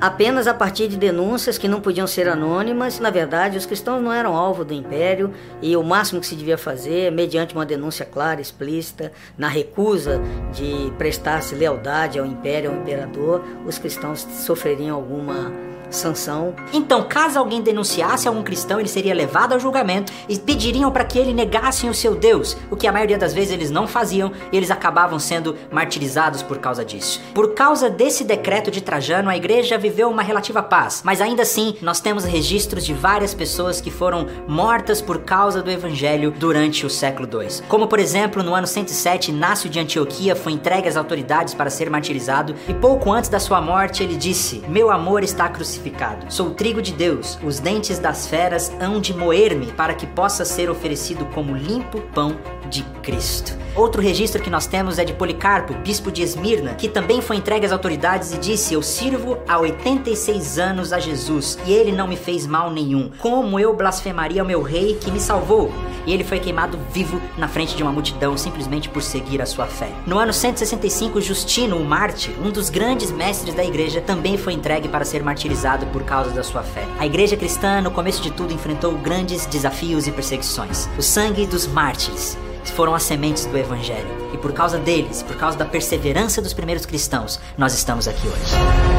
apenas a partir de denúncias que não podiam ser anônimas. Na verdade, os cristãos não eram alvo do império e o máximo que se devia fazer, mediante uma denúncia clara, explícita, na recusa de prestar-se lealdade ao império, ao imperador, os cristãos sofreriam alguma sanção. Então, caso alguém denunciasse algum cristão, ele seria levado ao julgamento e pediriam para que ele negasse o seu Deus, o que a maioria das vezes eles não faziam e eles acabavam sendo martirizados por causa disso. Por causa desse decreto de Trajano, a igreja viveu uma relativa paz, mas ainda assim nós temos registros de várias pessoas que foram mortas por causa do evangelho durante o século II. Como por exemplo, no ano 107, Inácio de Antioquia foi entregue às autoridades para ser martirizado e pouco antes da sua morte ele disse: "Meu amor está crucificado crucificado. Sou trigo de Deus, os dentes das feras hão de moer-me para que possa ser oferecido como limpo pão de Cristo. Outro registro que nós temos é de Policarpo, bispo de Esmirna, que também foi entregue às autoridades e disse: Eu sirvo há 86 anos a Jesus e ele não me fez mal nenhum. Como eu blasfemaria o meu rei que me salvou? E ele foi queimado vivo na frente de uma multidão simplesmente por seguir a sua fé. No ano 165, Justino, o Marte, um dos grandes mestres da igreja, também foi entregue para ser martirizado por causa da sua fé. A igreja cristã, no começo de tudo, enfrentou grandes desafios e perseguições. O sangue dos mártires foram as sementes do Evangelho. E por causa deles, por causa da perseverança dos primeiros cristãos, nós estamos aqui hoje.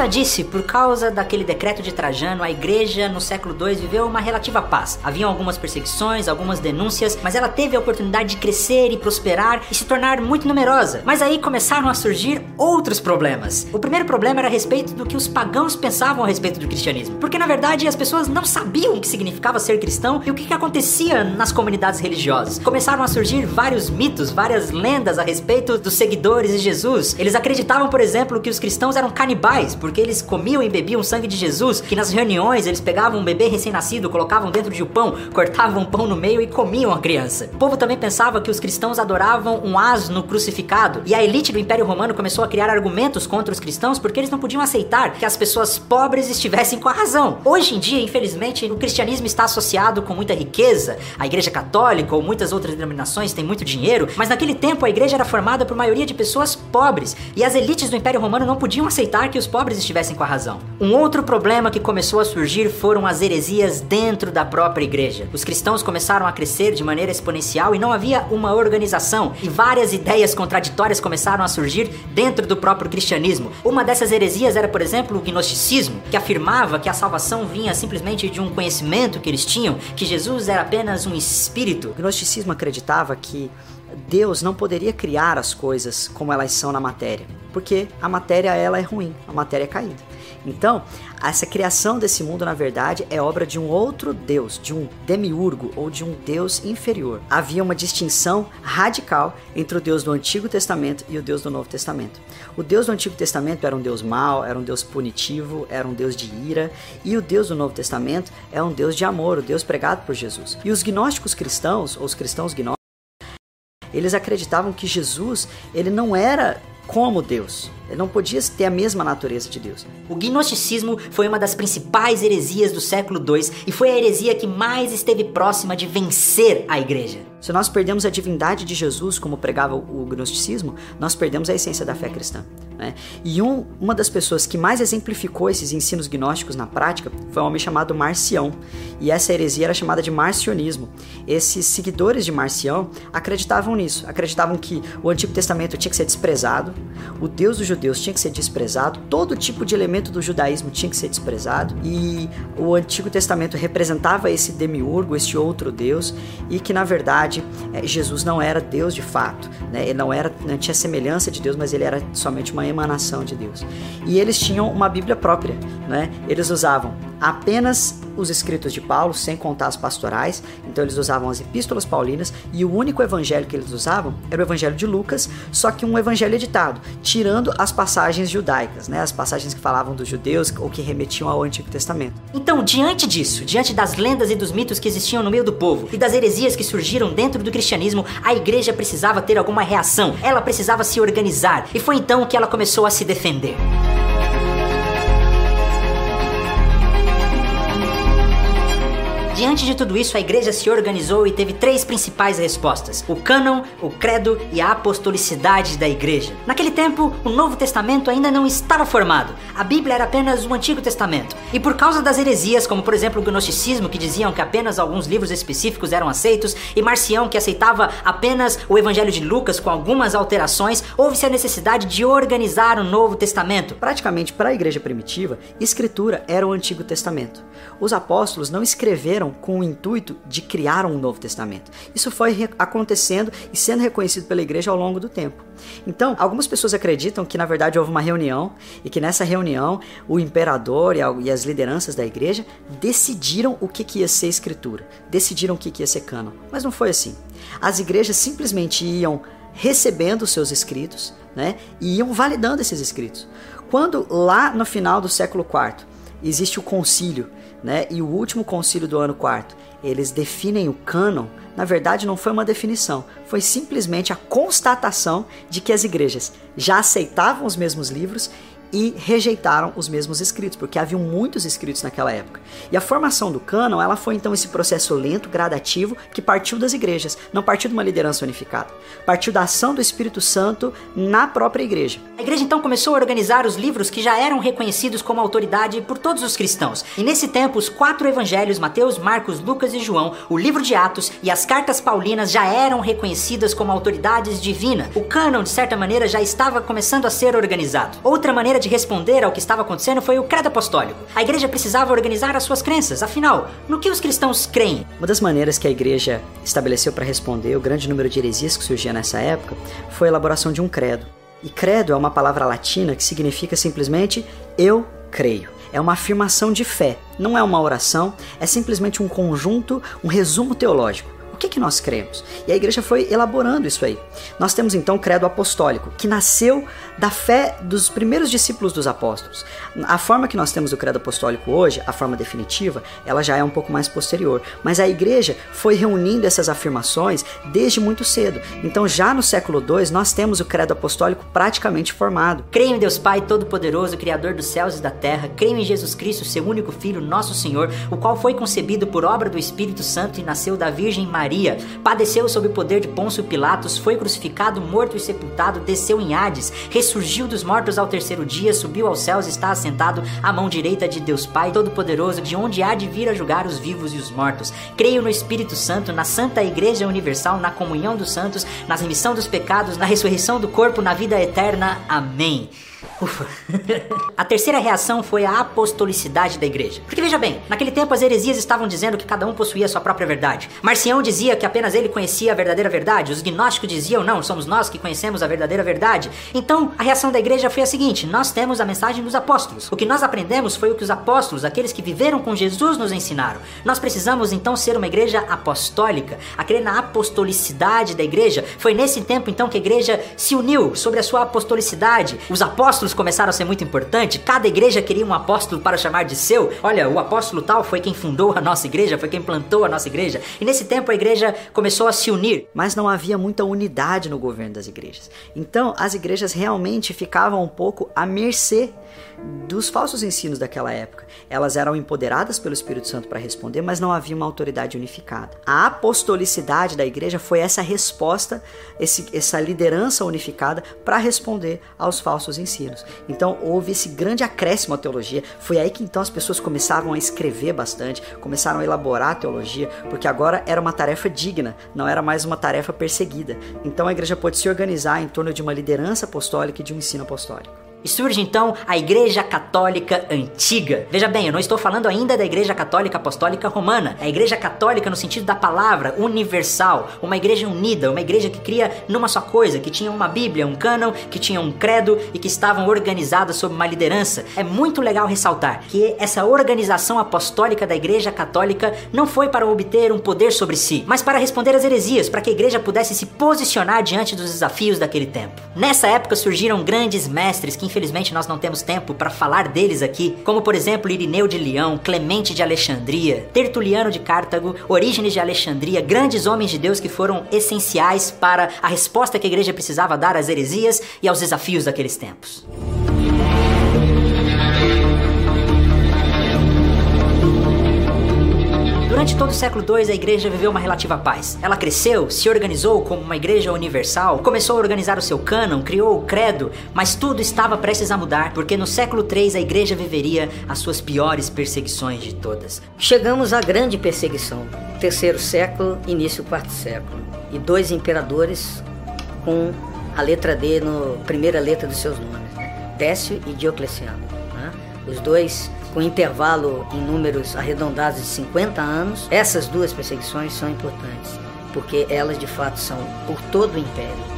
Já disse, por causa daquele decreto de Trajano, a igreja no século II viveu uma relativa paz. Haviam algumas perseguições, algumas denúncias, mas ela teve a oportunidade de crescer e prosperar e se tornar muito numerosa. Mas aí começaram a surgir outros problemas. O primeiro problema era a respeito do que os pagãos pensavam a respeito do cristianismo. Porque na verdade as pessoas não sabiam o que significava ser cristão e o que, que acontecia nas comunidades religiosas. Começaram a surgir vários mitos, várias lendas a respeito dos seguidores de Jesus. Eles acreditavam, por exemplo, que os cristãos eram canibais, porque eles comiam e bebiam sangue de Jesus, que nas reuniões eles pegavam um bebê recém-nascido, colocavam dentro de um pão, cortavam o pão no meio e comiam a criança. O povo também pensava que os cristãos adoravam um asno crucificado, e a elite do Império Romano começou a criar argumentos contra os cristãos porque eles não podiam aceitar que as pessoas pobres estivessem com a razão. Hoje em dia, infelizmente, o cristianismo está associado com muita riqueza, a Igreja Católica ou muitas outras denominações têm muito dinheiro, mas naquele tempo a igreja era formada por maioria de pessoas pobres, e as elites do Império Romano não podiam aceitar que os pobres estivessem com a razão. Um outro problema que começou a surgir foram as heresias dentro da própria igreja. Os cristãos começaram a crescer de maneira exponencial e não havia uma organização, e várias ideias contraditórias começaram a surgir dentro do próprio cristianismo. Uma dessas heresias era, por exemplo, o gnosticismo, que afirmava que a salvação vinha simplesmente de um conhecimento que eles tinham, que Jesus era apenas um espírito. O gnosticismo acreditava que Deus não poderia criar as coisas como elas são na matéria, porque a matéria ela é ruim, a matéria é caída. Então, essa criação desse mundo, na verdade, é obra de um outro Deus, de um demiurgo ou de um Deus inferior. Havia uma distinção radical entre o Deus do Antigo Testamento e o Deus do Novo Testamento. O Deus do Antigo Testamento era um Deus mau, era um Deus punitivo, era um Deus de ira, e o Deus do Novo Testamento é um Deus de amor, o Deus pregado por Jesus. E os gnósticos cristãos, ou os cristãos gnósticos, eles acreditavam que Jesus, ele não era como Deus. Não podia ter a mesma natureza de Deus. O gnosticismo foi uma das principais heresias do século II e foi a heresia que mais esteve próxima de vencer a igreja. Se nós perdemos a divindade de Jesus, como pregava o gnosticismo, nós perdemos a essência da fé cristã. Né? E um, uma das pessoas que mais exemplificou esses ensinos gnósticos na prática foi um homem chamado Marcião. E essa heresia era chamada de marcionismo. Esses seguidores de Marcião acreditavam nisso, acreditavam que o Antigo Testamento tinha que ser desprezado, o Deus dos judeus tinha que ser desprezado, todo tipo de elemento do judaísmo tinha que ser desprezado, e o Antigo Testamento representava esse demiurgo, esse outro Deus, e que na verdade eh, Jesus não era Deus de fato, né? ele não, era, não tinha semelhança de Deus, mas ele era somente uma emanação de Deus. E eles tinham uma Bíblia própria, né? Eles usavam apenas os escritos de Paulo, sem contar as pastorais, então eles usavam as epístolas paulinas e o único evangelho que eles usavam era o evangelho de Lucas, só que um evangelho editado, tirando as passagens judaicas, né? As passagens que falavam dos judeus ou que remetiam ao Antigo Testamento. Então, diante disso, diante das lendas e dos mitos que existiam no meio do povo e das heresias que surgiram dentro do cristianismo, a igreja precisava ter alguma reação, ela precisava se organizar, e foi então que ela começou a se defender. Diante de tudo isso, a igreja se organizou e teve três principais respostas: o cânon, o credo e a apostolicidade da igreja. Naquele tempo, o Novo Testamento ainda não estava formado. A Bíblia era apenas o Antigo Testamento. E por causa das heresias, como por exemplo o gnosticismo, que diziam que apenas alguns livros específicos eram aceitos, e Marcião, que aceitava apenas o Evangelho de Lucas com algumas alterações, houve-se a necessidade de organizar o Novo Testamento. Praticamente para a igreja primitiva, escritura era o Antigo Testamento. Os apóstolos não escreveram com o intuito de criar um Novo Testamento. Isso foi acontecendo e sendo reconhecido pela igreja ao longo do tempo. Então, algumas pessoas acreditam que na verdade houve uma reunião e que nessa reunião o imperador e as lideranças da igreja decidiram o que, ia ser escritura, decidiram o que, que ia ser cânon. Mas não foi assim. As igrejas simplesmente iam recebendo os seus escritos né, e iam validando esses escritos. Quando lá no final do século IV existe o concílio né? E o último concílio do ano quarto, eles definem o cânon. Na verdade, não foi uma definição, foi simplesmente a constatação de que as igrejas já aceitavam os mesmos livros e rejeitaram os mesmos escritos, porque haviam muitos escritos naquela época. E a formação do cânon, ela foi então esse processo lento, gradativo, que partiu das igrejas, não partiu de uma liderança unificada. Partiu da ação do Espírito Santo na própria igreja. A igreja então começou a organizar os livros que já eram reconhecidos como autoridade por todos os cristãos. E nesse tempo, os quatro evangelhos, Mateus, Marcos, Lucas e João, o livro de Atos e as cartas paulinas já eram reconhecidas como autoridades divinas. O cânon, de certa maneira, já estava começando a ser organizado. Outra maneira de responder ao que estava acontecendo foi o credo apostólico. A igreja precisava organizar as suas crenças, afinal, no que os cristãos creem? Uma das maneiras que a igreja estabeleceu para responder o grande número de heresias que surgia nessa época foi a elaboração de um credo. E credo é uma palavra latina que significa simplesmente eu creio. É uma afirmação de fé, não é uma oração, é simplesmente um conjunto, um resumo teológico que, que nós cremos? E a igreja foi elaborando isso aí. Nós temos então o credo apostólico, que nasceu da fé dos primeiros discípulos dos apóstolos. A forma que nós temos o credo apostólico hoje, a forma definitiva, ela já é um pouco mais posterior. Mas a igreja foi reunindo essas afirmações desde muito cedo. Então, já no século II, nós temos o credo apostólico praticamente formado. Creio em Deus Pai Todo-Poderoso, Criador dos céus e da terra. Creio em Jesus Cristo, seu único Filho, nosso Senhor, o qual foi concebido por obra do Espírito Santo e nasceu da Virgem Maria Maria, padeceu sob o poder de Pôncio Pilatos, foi crucificado, morto e sepultado, desceu em Hades, ressurgiu dos mortos ao terceiro dia, subiu aos céus e está assentado à mão direita de Deus Pai Todo-Poderoso, de onde há de vir a julgar os vivos e os mortos. Creio no Espírito Santo, na Santa Igreja Universal, na comunhão dos santos, na remissão dos pecados, na ressurreição do corpo, na vida eterna. Amém. Ufa. a terceira reação foi a apostolicidade da igreja. Porque veja bem, naquele tempo as heresias estavam dizendo que cada um possuía sua própria verdade. Marcião dizia que apenas ele conhecia a verdadeira verdade, os gnósticos diziam não, somos nós que conhecemos a verdadeira verdade. Então, a reação da igreja foi a seguinte: nós temos a mensagem dos apóstolos. O que nós aprendemos foi o que os apóstolos, aqueles que viveram com Jesus, nos ensinaram. Nós precisamos então ser uma igreja apostólica, a crer na apostolicidade da igreja. Foi nesse tempo então que a igreja se uniu sobre a sua apostolicidade. Os apóstolos apóstolos começaram a ser muito importantes, cada igreja queria um apóstolo para chamar de seu. Olha, o apóstolo tal foi quem fundou a nossa igreja, foi quem plantou a nossa igreja. E nesse tempo a igreja começou a se unir. Mas não havia muita unidade no governo das igrejas. Então as igrejas realmente ficavam um pouco à mercê dos falsos ensinos daquela época. Elas eram empoderadas pelo Espírito Santo para responder, mas não havia uma autoridade unificada. A apostolicidade da igreja foi essa resposta, esse, essa liderança unificada para responder aos falsos ensinos. Então houve esse grande acréscimo à teologia. Foi aí que então as pessoas começavam a escrever bastante, começaram a elaborar a teologia, porque agora era uma tarefa digna, não era mais uma tarefa perseguida. Então a igreja pôde se organizar em torno de uma liderança apostólica e de um ensino apostólico. E surge então a Igreja Católica Antiga. Veja bem, eu não estou falando ainda da Igreja Católica Apostólica Romana. É a Igreja Católica no sentido da palavra, universal, uma igreja unida, uma igreja que cria numa só coisa, que tinha uma Bíblia, um cânon, que tinha um credo e que estavam organizadas sob uma liderança. É muito legal ressaltar que essa organização apostólica da Igreja Católica não foi para obter um poder sobre si, mas para responder às heresias, para que a igreja pudesse se posicionar diante dos desafios daquele tempo. Nessa época surgiram grandes mestres que infelizmente nós não temos tempo para falar deles aqui, como por exemplo Irineu de Leão, Clemente de Alexandria, Tertuliano de Cartago, Orígenes de Alexandria, grandes homens de Deus que foram essenciais para a resposta que a igreja precisava dar às heresias e aos desafios daqueles tempos. Durante todo o século II, a igreja viveu uma relativa paz. Ela cresceu, se organizou como uma igreja universal, começou a organizar o seu cânon, criou o credo, mas tudo estava prestes a mudar, porque no século III a igreja viveria as suas piores perseguições de todas. Chegamos à grande perseguição, terceiro século, início quarto século, e dois imperadores com a letra D no primeira letra dos seus nomes? Décio e Diocleciano. Né? Os dois com intervalo em números arredondados de 50 anos, essas duas perseguições são importantes, porque elas de fato são por todo o império.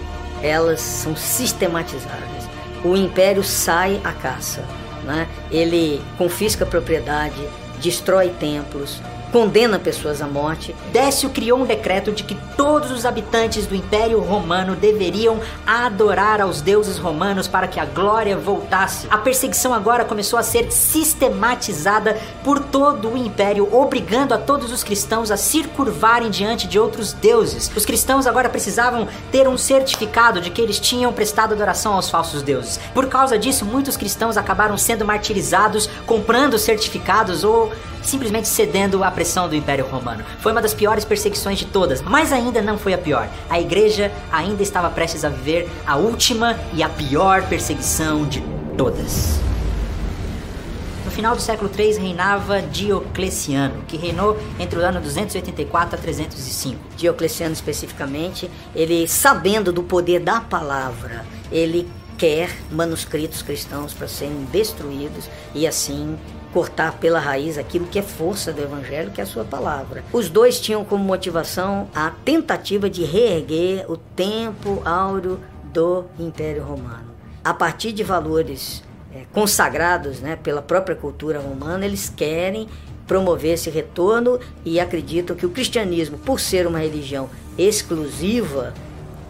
Elas são sistematizadas. O império sai à caça, né? ele confisca propriedade, destrói templos, condena pessoas à morte. Décio criou um decreto de que todos os habitantes do Império Romano deveriam adorar aos deuses romanos para que a glória voltasse. A perseguição agora começou a ser sistematizada por todo o império, obrigando a todos os cristãos a se curvarem diante de outros deuses. Os cristãos agora precisavam ter um certificado de que eles tinham prestado adoração aos falsos deuses. Por causa disso, muitos cristãos acabaram sendo martirizados, comprando certificados ou simplesmente cedendo à pressão do Império Romano. Foi uma das piores perseguições de todas, mas ainda não foi a pior. A igreja ainda estava prestes a viver a última e a pior perseguição de todas. No final do século III reinava Diocleciano, que reinou entre o ano 284 a 305. Diocleciano especificamente, ele sabendo do poder da palavra, ele quer manuscritos cristãos para serem destruídos e assim cortar pela raiz aquilo que é força do evangelho, que é a sua palavra. Os dois tinham como motivação a tentativa de reerguer o tempo áureo do Império Romano. A partir de valores é, consagrados né, pela própria cultura romana, eles querem promover esse retorno e acreditam que o cristianismo, por ser uma religião exclusiva,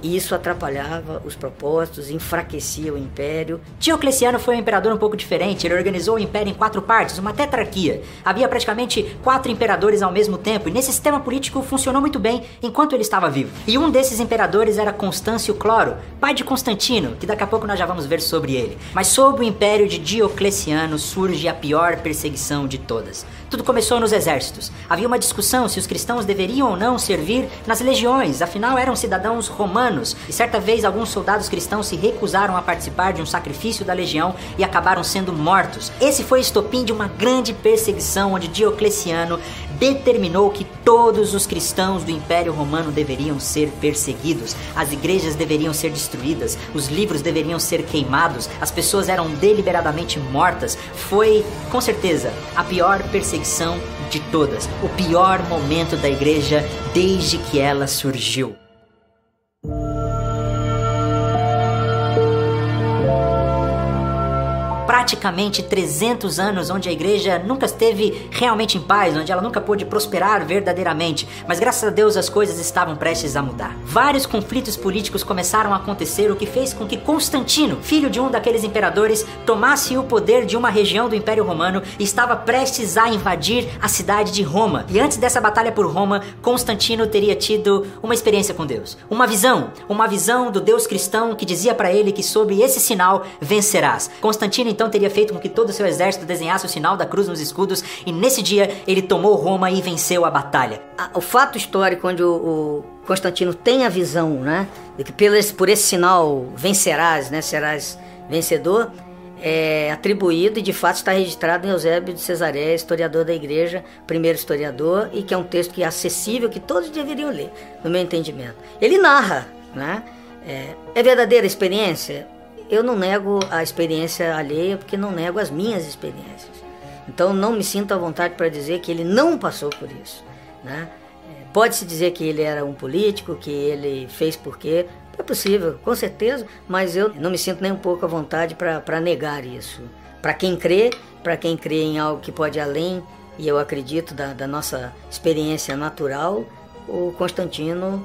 E isso atrapalhava os propósitos, enfraquecia o império. Diocleciano foi um imperador um pouco diferente. Ele organizou o império em quatro partes, uma tetrarquia. Havia praticamente quatro imperadores ao mesmo tempo, e nesse sistema político funcionou muito bem enquanto ele estava vivo. E um desses imperadores era Constâncio Cloro, pai de Constantino, que daqui a pouco nós já vamos ver sobre ele. Mas sob o império de Diocleciano surge a pior perseguição de todas. Tudo começou nos exércitos. Havia uma discussão se os cristãos deveriam ou não servir nas legiões, afinal eram cidadãos romanos. E certa vez alguns soldados cristãos se recusaram a participar de um sacrifício da legião e acabaram sendo mortos. Esse foi o estopim de uma grande perseguição onde Diocleciano determinou que todos os cristãos do Império Romano deveriam ser perseguidos, as igrejas deveriam ser destruídas, os livros deveriam ser queimados, as pessoas eram deliberadamente mortas. Foi, com certeza, a pior perseguição de todas, o pior momento da igreja desde que ela surgiu. Praticamente 300 anos onde a igreja nunca esteve realmente em paz, onde ela nunca pôde prosperar verdadeiramente, mas graças a Deus as coisas estavam prestes a mudar. Vários conflitos políticos começaram a acontecer, o que fez com que Constantino, filho de um daqueles imperadores, tomasse o poder de uma região do Império Romano e estava prestes a invadir a cidade de Roma. E antes dessa batalha por Roma, Constantino teria tido uma experiência com Deus, uma visão, uma visão do Deus cristão que dizia para ele que sob esse sinal vencerás. Constantino então teria feito com que todo o seu exército desenhasse o sinal da cruz nos escudos, e nesse dia ele tomou Roma e venceu a batalha. O fato histórico onde o, Constantino tem a visão, né, de que por esse, por esse sinal vencerás, né, serás vencedor, é atribuído e de fato está registrado em Eusébio de Cesareia, historiador da igreja, primeiro historiador, e que é um texto que é acessível, que todos deveriam ler, no meu entendimento. Ele narra, né? É, é verdadeira experiência? Eu não nego a experiência alheia porque não nego as minhas experiências. Então não me sinto à vontade para dizer que ele não passou por isso. Né? É, pode-se dizer que ele era um político, que ele fez porque é possível, com certeza, mas eu não me sinto nem um pouco à vontade para negar isso. Para quem crê, para quem crê em algo que pode ir além, e eu acredito da, da nossa experiência natural, o Constantino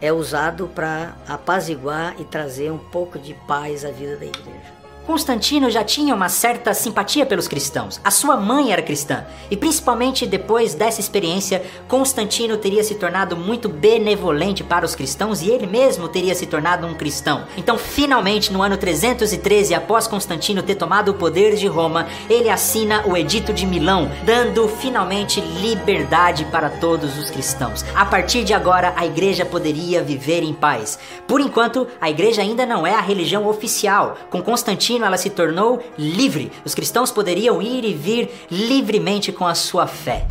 é usado para apaziguar e trazer um pouco de paz à vida da igreja. Constantino já tinha uma certa simpatia pelos cristãos. A sua mãe era cristã, e principalmente depois dessa experiência, Constantino teria se tornado muito benevolente para os cristãos e ele mesmo teria se tornado um cristão. Então, finalmente, no ano 313, após Constantino ter tomado o poder de Roma, ele assina o Edito de Milão, dando finalmente liberdade para todos os cristãos. A partir de agora, a igreja poderia viver em paz. Por enquanto, a igreja ainda não é a religião oficial. Com Constantino ela se tornou livre. Os cristãos poderiam ir e vir livremente com a sua fé.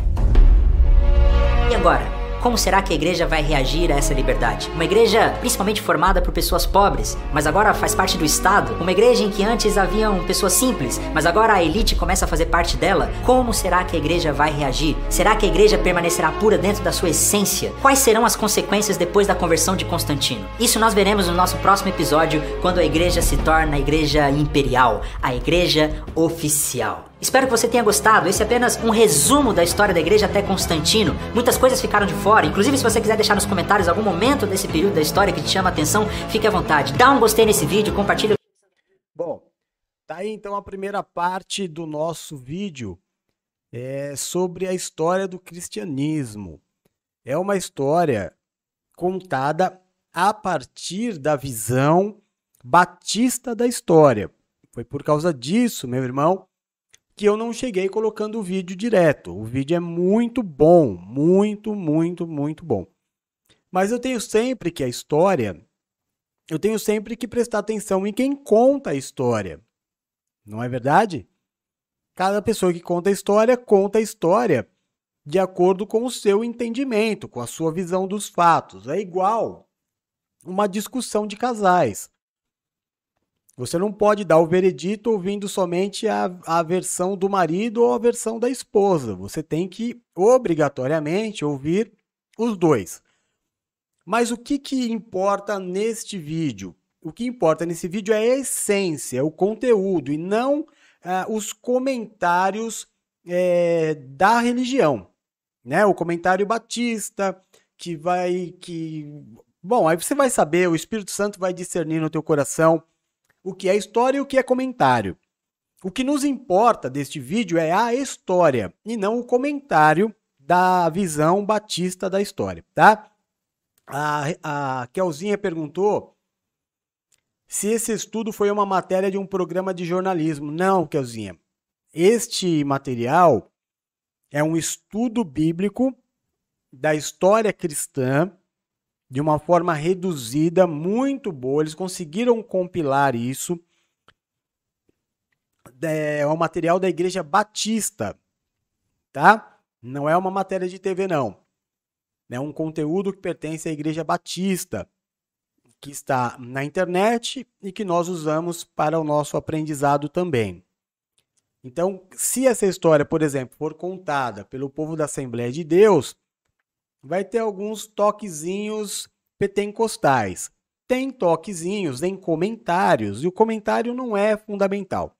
E agora? Como será que a igreja vai reagir a essa liberdade? Uma igreja principalmente formada por pessoas pobres, mas agora faz parte do Estado? Uma igreja em que antes haviam pessoas simples, mas agora a elite começa a fazer parte dela? Como será que a igreja vai reagir? Será que a igreja permanecerá pura dentro da sua essência? Quais serão as consequências depois da conversão de Constantino? Isso nós veremos no nosso próximo episódio, quando a igreja se torna a igreja imperial, a igreja oficial. Espero que você tenha gostado. Esse é apenas um resumo da história da igreja até Constantino. Muitas coisas ficaram de fora. Inclusive, se você quiser deixar nos comentários algum momento desse período da história que te chama a atenção, fique à vontade. Dá um gostei nesse vídeo, compartilha. Bom, tá aí então a primeira parte do nosso vídeo é sobre a história do cristianismo. É uma história contada a partir da visão batista da história. Foi por causa disso, meu irmão, que eu não cheguei colocando o vídeo direto. O vídeo é muito bom, muito, muito, muito bom. Mas eu tenho sempre que a história, eu tenho sempre que prestar atenção em quem conta a história. Não é verdade? Cada pessoa que conta a história, conta a história de acordo com o seu entendimento, com a sua visão dos fatos. É igual uma discussão de casais. Você não pode dar o veredito ouvindo somente a, a versão do marido ou a versão da esposa. Você tem que, obrigatoriamente, ouvir os dois. Mas o que, que importa neste vídeo? O que importa nesse vídeo é a essência, o conteúdo, e não ah, os comentários é, da religião. Né? O comentário batista, que vai. que Bom, aí você vai saber, o Espírito Santo vai discernir no teu coração o que é história e o que é comentário. O que nos importa deste vídeo é a história e não o comentário da visão batista da história, tá? A, a Kelzinha perguntou se esse estudo foi uma matéria de um programa de jornalismo. Não, Kelzinha. Este material é um estudo bíblico da história cristã de uma forma reduzida, muito boa. Eles conseguiram compilar isso. É um material da Igreja Batista, tá? Não é uma matéria de TV, não. É um conteúdo que pertence à Igreja Batista, que está na internet e que nós usamos para o nosso aprendizado também. Então, se essa história, por exemplo, for contada pelo povo da Assembleia de Deus, vai ter alguns toquezinhos pentecostais. Tem toquezinhos em comentários, e o comentário não é fundamental.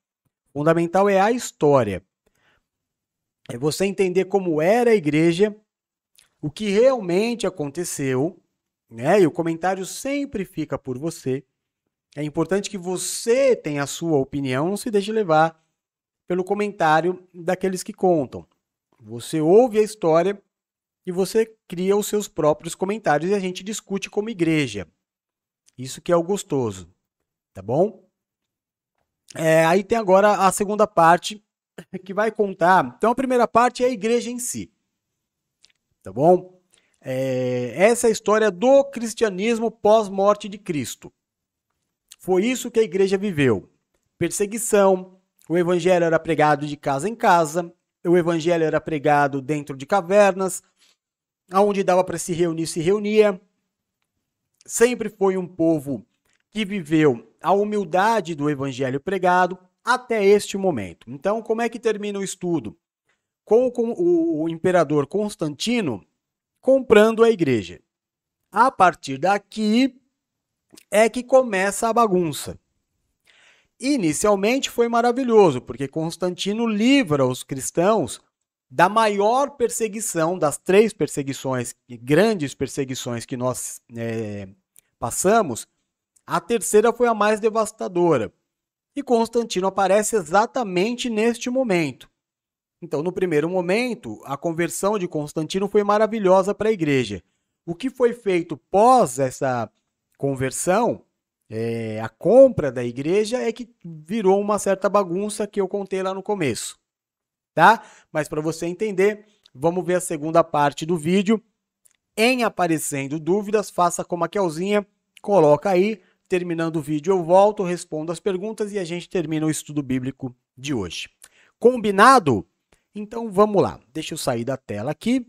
Fundamental é a história. É você entender como era a igreja, o que realmente aconteceu, né? E o comentário sempre fica por você. É importante que você tenha a sua opinião, não se deixe levar pelo comentário daqueles que contam. Você ouve a história e você cria os seus próprios comentários e a gente discute como igreja. Isso que é o gostoso, tá bom? É, aí tem agora a segunda parte que vai contar. Então a primeira parte é a igreja em si, tá bom? É, essa é a história do cristianismo pós-morte de Cristo. Foi isso que a igreja viveu: perseguição. O evangelho era pregado de casa em casa. O evangelho era pregado dentro de cavernas aonde dava para se reunir, se reunia. Sempre foi um povo que viveu a humildade do evangelho pregado até este momento. Então, como é que termina o estudo? Com, o imperador Constantino comprando a igreja. A partir daqui é que começa a bagunça. Inicialmente foi maravilhoso, porque Constantino livra os cristãos da maior perseguição, das três perseguições, grandes perseguições que nós é, passamos, a terceira foi a mais devastadora. E Constantino aparece exatamente neste momento. Então, no primeiro momento, a conversão de Constantino foi maravilhosa para a igreja. O que foi feito pós essa conversão, é, a compra da igreja, é que virou uma certa bagunça que eu contei lá no começo tá? Mas para você entender, vamos ver a segunda parte do vídeo. Em aparecendo dúvidas, faça como a Kelzinha, coloca aí. Terminando o vídeo, eu volto, respondo as perguntas e a gente termina o estudo bíblico de hoje. Combinado? Então vamos lá. Deixa eu sair da tela aqui.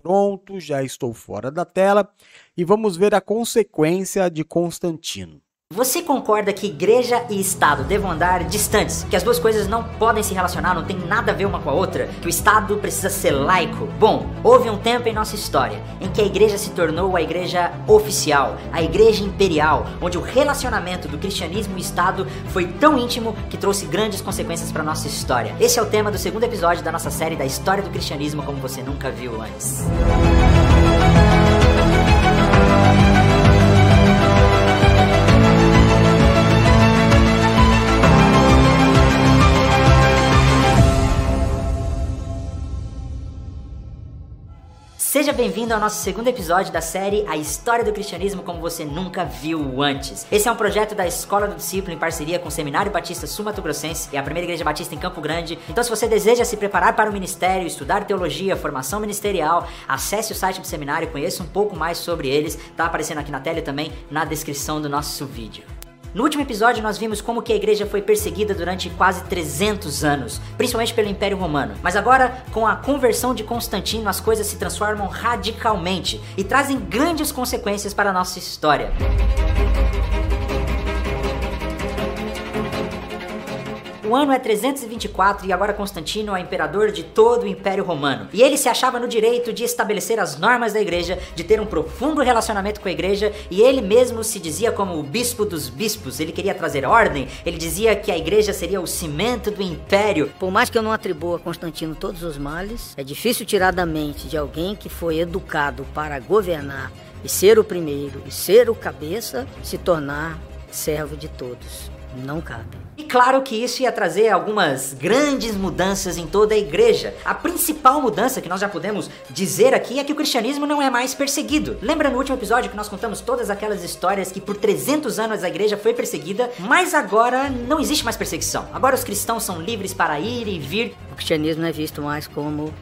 Pronto, já estou fora da tela e vamos ver a consequência de Constantino. Você concorda que igreja e Estado devam andar distantes? Que as duas coisas não podem se relacionar, não tem nada a ver uma com a outra? Que o Estado precisa ser laico? Bom, houve um tempo em nossa história em que a igreja se tornou a igreja oficial, a igreja imperial, onde o relacionamento do cristianismo e Estado foi tão íntimo que trouxe grandes consequências para nossa história. Esse é o tema do segundo episódio da nossa série da história do cristianismo como você nunca viu antes. Seja bem-vindo ao nosso segundo episódio da série A História do Cristianismo como você nunca viu antes. Esse é um projeto da Escola do Discípulo em parceria com o Seminário Batista Sumato Grossense e a Primeira Igreja Batista em Campo Grande. Então, se você deseja se preparar para o ministério, estudar teologia, formação ministerial, acesse o site do seminário, conheça um pouco mais sobre eles. Tá aparecendo aqui na tela e também na descrição do nosso vídeo. No último episódio nós vimos como que a igreja foi perseguida durante quase 300 anos, principalmente pelo Império Romano. Mas agora, com a conversão de Constantino, as coisas se transformam radicalmente e trazem grandes consequências para a nossa história. O ano é 324 e agora Constantino é imperador de todo o Império Romano. E ele se achava no direito de estabelecer as normas da igreja, de ter um profundo relacionamento com a igreja, e ele mesmo se dizia como o bispo dos bispos. Ele queria trazer ordem, ele dizia que a igreja seria o cimento do império. Por mais que eu não atribua a Constantino todos os males, é difícil tirar da mente de alguém que foi educado para governar e ser o primeiro e ser o cabeça, se tornar servo de todos. Não cabe. E claro que isso ia trazer algumas grandes mudanças em toda a igreja. A principal mudança que nós já podemos dizer aqui é que o cristianismo não é mais perseguido. Lembra no último episódio que nós contamos todas aquelas histórias que por 300 anos a igreja foi perseguida, mas agora não existe mais perseguição. Agora os cristãos são livres para ir e vir. O cristianismo não é visto mais como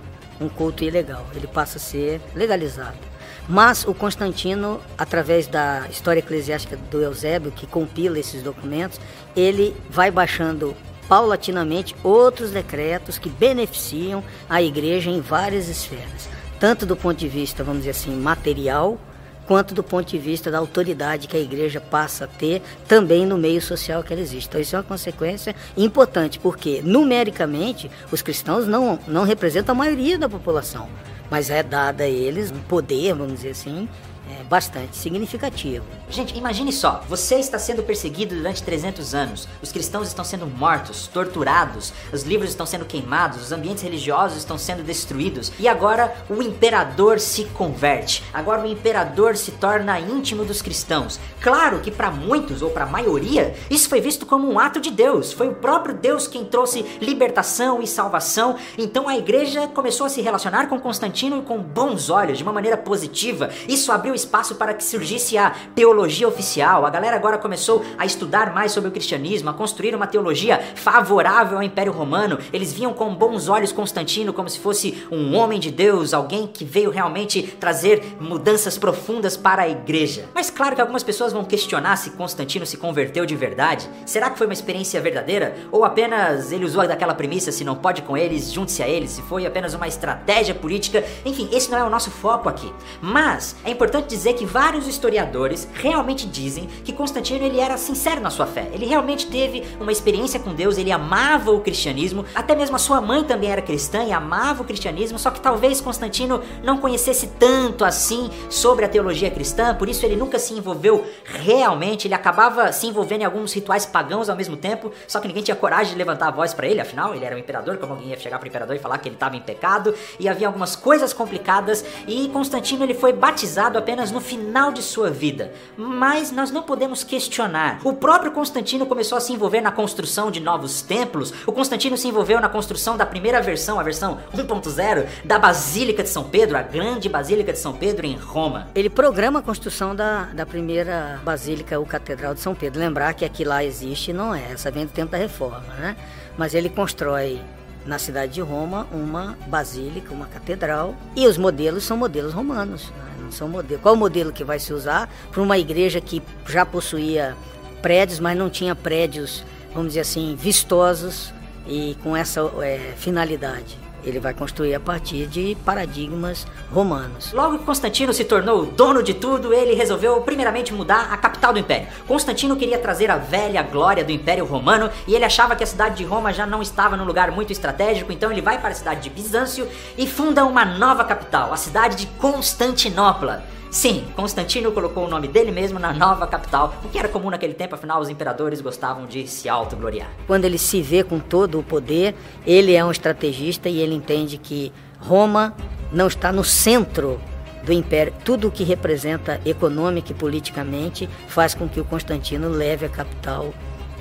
um culto ilegal, ele passa a ser legalizado. Mas o Constantino, através da história eclesiástica do Eusébio, que compila esses documentos, ele vai baixando paulatinamente outros decretos que beneficiam a igreja em várias esferas, tanto do ponto de vista, vamos dizer assim, material, quanto do ponto de vista da autoridade que a igreja passa a ter também no meio social que ela existe. Então isso é uma consequência importante, porque numericamente os cristãos não, não representam a maioria da população mas é dada a eles poder, vamos dizer assim, é, bastante significativo. Gente, imagine só, você está sendo perseguido durante 300 anos, os cristãos estão sendo mortos, torturados, os livros estão sendo queimados, os ambientes religiosos estão sendo destruídos e agora o imperador se converte. Agora o imperador se torna íntimo dos cristãos. Claro que para muitos ou para a maioria, isso foi visto como um ato de Deus. Foi o próprio Deus quem trouxe libertação e salvação. Então a igreja começou a se relacionar com Constantino com bons olhos, de uma maneira positiva. Isso abriu espaço para que surgisse a teologia oficial. A galera agora começou a estudar mais sobre o cristianismo, a construir uma teologia favorável ao Império Romano. Eles viam com bons olhos Constantino como se fosse um homem de Deus, alguém que veio realmente trazer mudanças profundas para a igreja. Mas claro que algumas pessoas vão questionar se Constantino se converteu de verdade. Será que foi uma experiência verdadeira? Ou apenas ele usou daquela premissa: se não pode com eles, junte-se a eles? Se foi apenas uma estratégia política? Enfim, esse não é o nosso foco aqui. Mas é importante dizer que vários historiadores realmente dizem que Constantino ele era sincero na sua fé. Ele realmente teve uma experiência com Deus, ele amava o cristianismo, até mesmo a sua mãe também era cristã e amava o cristianismo, só que talvez Constantino não conhecesse tanto assim sobre a teologia cristã, por isso ele nunca se envolveu realmente, ele acabava se envolvendo em alguns rituais pagãos ao mesmo tempo, só que ninguém tinha coragem de levantar a voz para ele, afinal ele era um imperador, como alguém ia chegar para o imperador e falar que ele estava em pecado, e havia algumas coisas complicadas, e Constantino ele foi batizado apenas apenas no final de sua vida, mas nós não podemos questionar. O próprio Constantino começou a se envolver na construção de novos templos, o Constantino se envolveu na construção da primeira versão, a versão 1.0, da Basílica de São Pedro, a grande Basílica de São Pedro em Roma. Ele programa a construção da, da primeira Basílica, o Catedral de São Pedro. Lembrar que aqui lá existe não é, essa vem do tempo da reforma, né? Mas ele constrói na cidade de Roma uma basílica, uma catedral, e os modelos são modelos romanos. Né? São modelo. Qual o modelo que vai se usar para uma igreja que já possuía prédios, mas não tinha prédios, vamos dizer assim, vistosos e com essa é, finalidade? Ele vai construir a partir de paradigmas romanos. Logo que Constantino se tornou dono de tudo, ele resolveu primeiramente mudar a capital do império. Constantino queria trazer a velha glória do Império Romano e ele achava que a cidade de Roma já não estava num lugar muito estratégico, então ele vai para a cidade de Bizâncio e funda uma nova capital, a cidade de Constantinopla. Sim, Constantino colocou o nome dele mesmo na nova capital, o que era comum naquele tempo, afinal os imperadores gostavam de se autogloriar. Quando ele se vê com todo o poder, ele é um estrategista e ele entende que Roma não está no centro do império. Tudo o que representa econômica e politicamente faz com que o Constantino leve a capital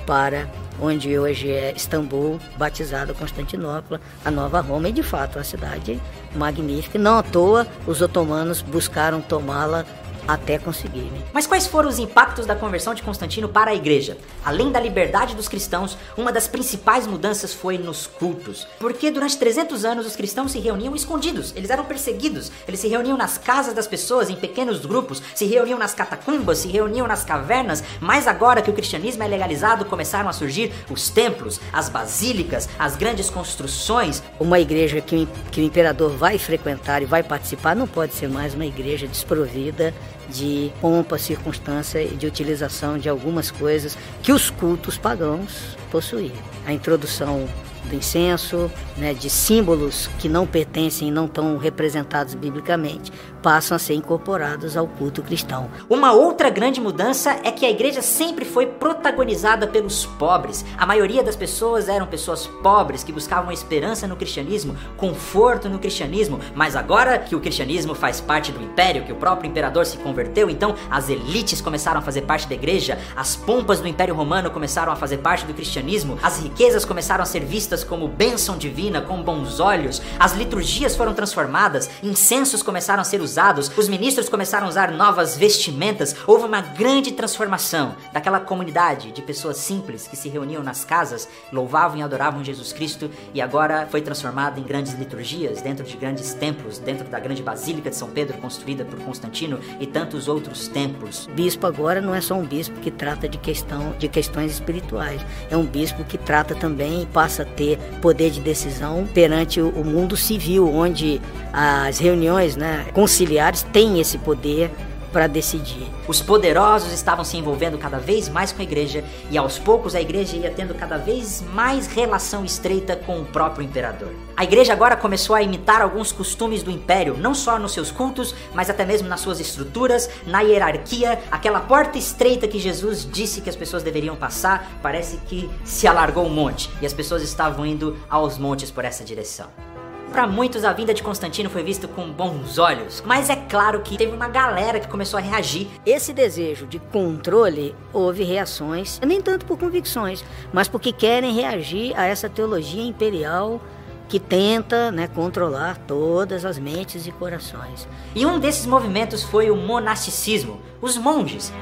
para onde hoje é Istambul, batizada Constantinopla, a nova Roma, e de fato uma cidade magnífica. Não à toa os otomanos buscaram tomá-la até conseguirem. Mas quais foram os impactos da conversão de Constantino para a igreja? Além da liberdade dos cristãos, uma das principais mudanças foi nos cultos. Porque durante 300 anos os cristãos se reuniam escondidos, eles eram perseguidos, eles se reuniam nas casas das pessoas, em pequenos grupos, se reuniam nas catacumbas, se reuniam nas cavernas, mas agora que o cristianismo é legalizado, começaram a surgir os templos, as basílicas, as grandes construções. Uma igreja que, que o imperador vai frequentar e vai participar não pode ser mais uma igreja desprovida de pompa, circunstância e de utilização de algumas coisas que os cultos pagãos possuíam. A introdução do incenso, né, de símbolos que não pertencem e não estão representados biblicamente, passam a ser incorporados ao culto cristão. Uma outra grande mudança é que a igreja sempre foi protagonizada pelos pobres. A maioria das pessoas eram pessoas pobres que buscavam esperança no cristianismo, conforto no cristianismo, mas agora que o cristianismo faz parte do império, que o próprio imperador se converteu, então as elites começaram a fazer parte da igreja, as pompas do Império Romano começaram a fazer parte do cristianismo, as riquezas começaram a ser vistas como bênção divina, com bons olhos, as liturgias foram transformadas, incensos começaram a ser usados os ministros começaram a usar novas vestimentas, houve uma grande transformação daquela comunidade de pessoas simples que se reuniam nas casas, louvavam e adoravam Jesus Cristo e agora foi transformada em grandes liturgias, dentro de grandes templos, dentro da grande Basílica de São Pedro, construída por Constantino e tantos outros templos. Bispo agora não é só um bispo que trata de, questão, de questões espirituais, é um bispo que trata também e passa a ter poder de decisão perante o mundo civil, onde as reuniões né, conciliares auxiliares têm esse poder para decidir. Os poderosos estavam se envolvendo cada vez mais com a igreja e aos poucos a igreja ia tendo cada vez mais relação estreita com o próprio imperador. A igreja agora começou a imitar alguns costumes do império, não só nos seus cultos, mas até mesmo nas suas estruturas, na hierarquia, aquela porta estreita que Jesus disse que as pessoas deveriam passar, parece que se alargou um monte e as pessoas estavam indo aos montes por essa direção. Para muitos, a vinda de Constantino foi vista com bons olhos, mas é claro que teve uma galera que começou a reagir. Esse desejo de controle houve reações, nem tanto por convicções, mas porque querem reagir a essa teologia imperial que tenta né, controlar todas as mentes e corações. E um desses movimentos foi o monasticismo, os monges.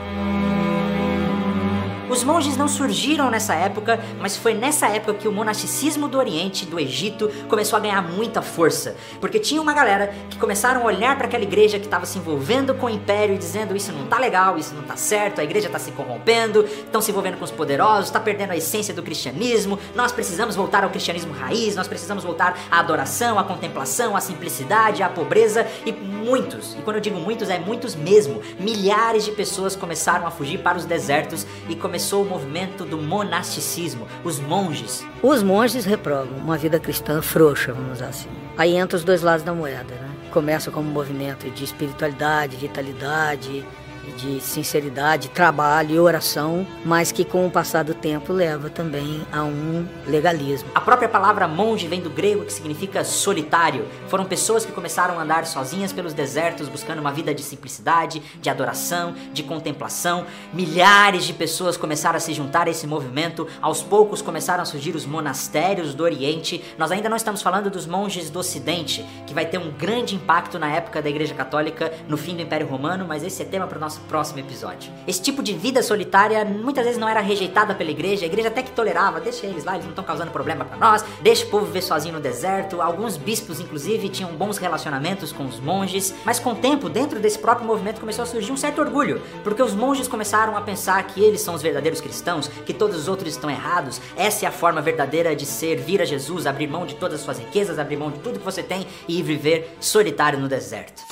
Os monges não surgiram nessa época, mas foi nessa época que o monasticismo do Oriente, do Egito, começou a ganhar muita força. Porque tinha uma galera que começaram a olhar para aquela igreja que estava se envolvendo com o império e dizendo: Isso não tá legal, isso não tá certo, a igreja tá se corrompendo, estão se envolvendo com os poderosos, está perdendo a essência do cristianismo, nós precisamos voltar ao cristianismo raiz, nós precisamos voltar à adoração, à contemplação, à simplicidade, à pobreza e muitos, e quando eu digo muitos, é muitos mesmo, milhares de pessoas começaram a fugir para os desertos e começaram começou o movimento do monasticismo, os monges. Os monges reprovam uma vida cristã frouxa, vamos dizer assim. Aí entra os dois lados da moeda, né? Começa como um movimento de espiritualidade, vitalidade, de sinceridade, trabalho e oração, mas que com o passar do tempo leva também a um legalismo. A própria palavra monge vem do grego que significa solitário. Foram pessoas que começaram a andar sozinhas pelos desertos buscando uma vida de simplicidade, de adoração, de contemplação. Milhares de pessoas começaram a se juntar a esse movimento. Aos poucos começaram a surgir os monastérios do Oriente. Nós ainda não estamos falando dos monges do Ocidente, que vai ter um grande impacto na época da Igreja Católica, no fim do Império Romano, mas esse é tema para o nosso nosso próximo episódio. Esse tipo de vida solitária muitas vezes não era rejeitada pela igreja, a igreja até que tolerava, deixa eles lá, eles não estão causando problema para nós, deixa o povo viver sozinho no deserto. Alguns bispos, inclusive, tinham bons relacionamentos com os monges, mas com o tempo, dentro desse próprio movimento, começou a surgir um certo orgulho, porque os monges começaram a pensar que eles são os verdadeiros cristãos, que todos os outros estão errados. Essa é a forma verdadeira de ser, vir a Jesus, abrir mão de todas as suas riquezas, abrir mão de tudo que você tem e viver solitário no deserto.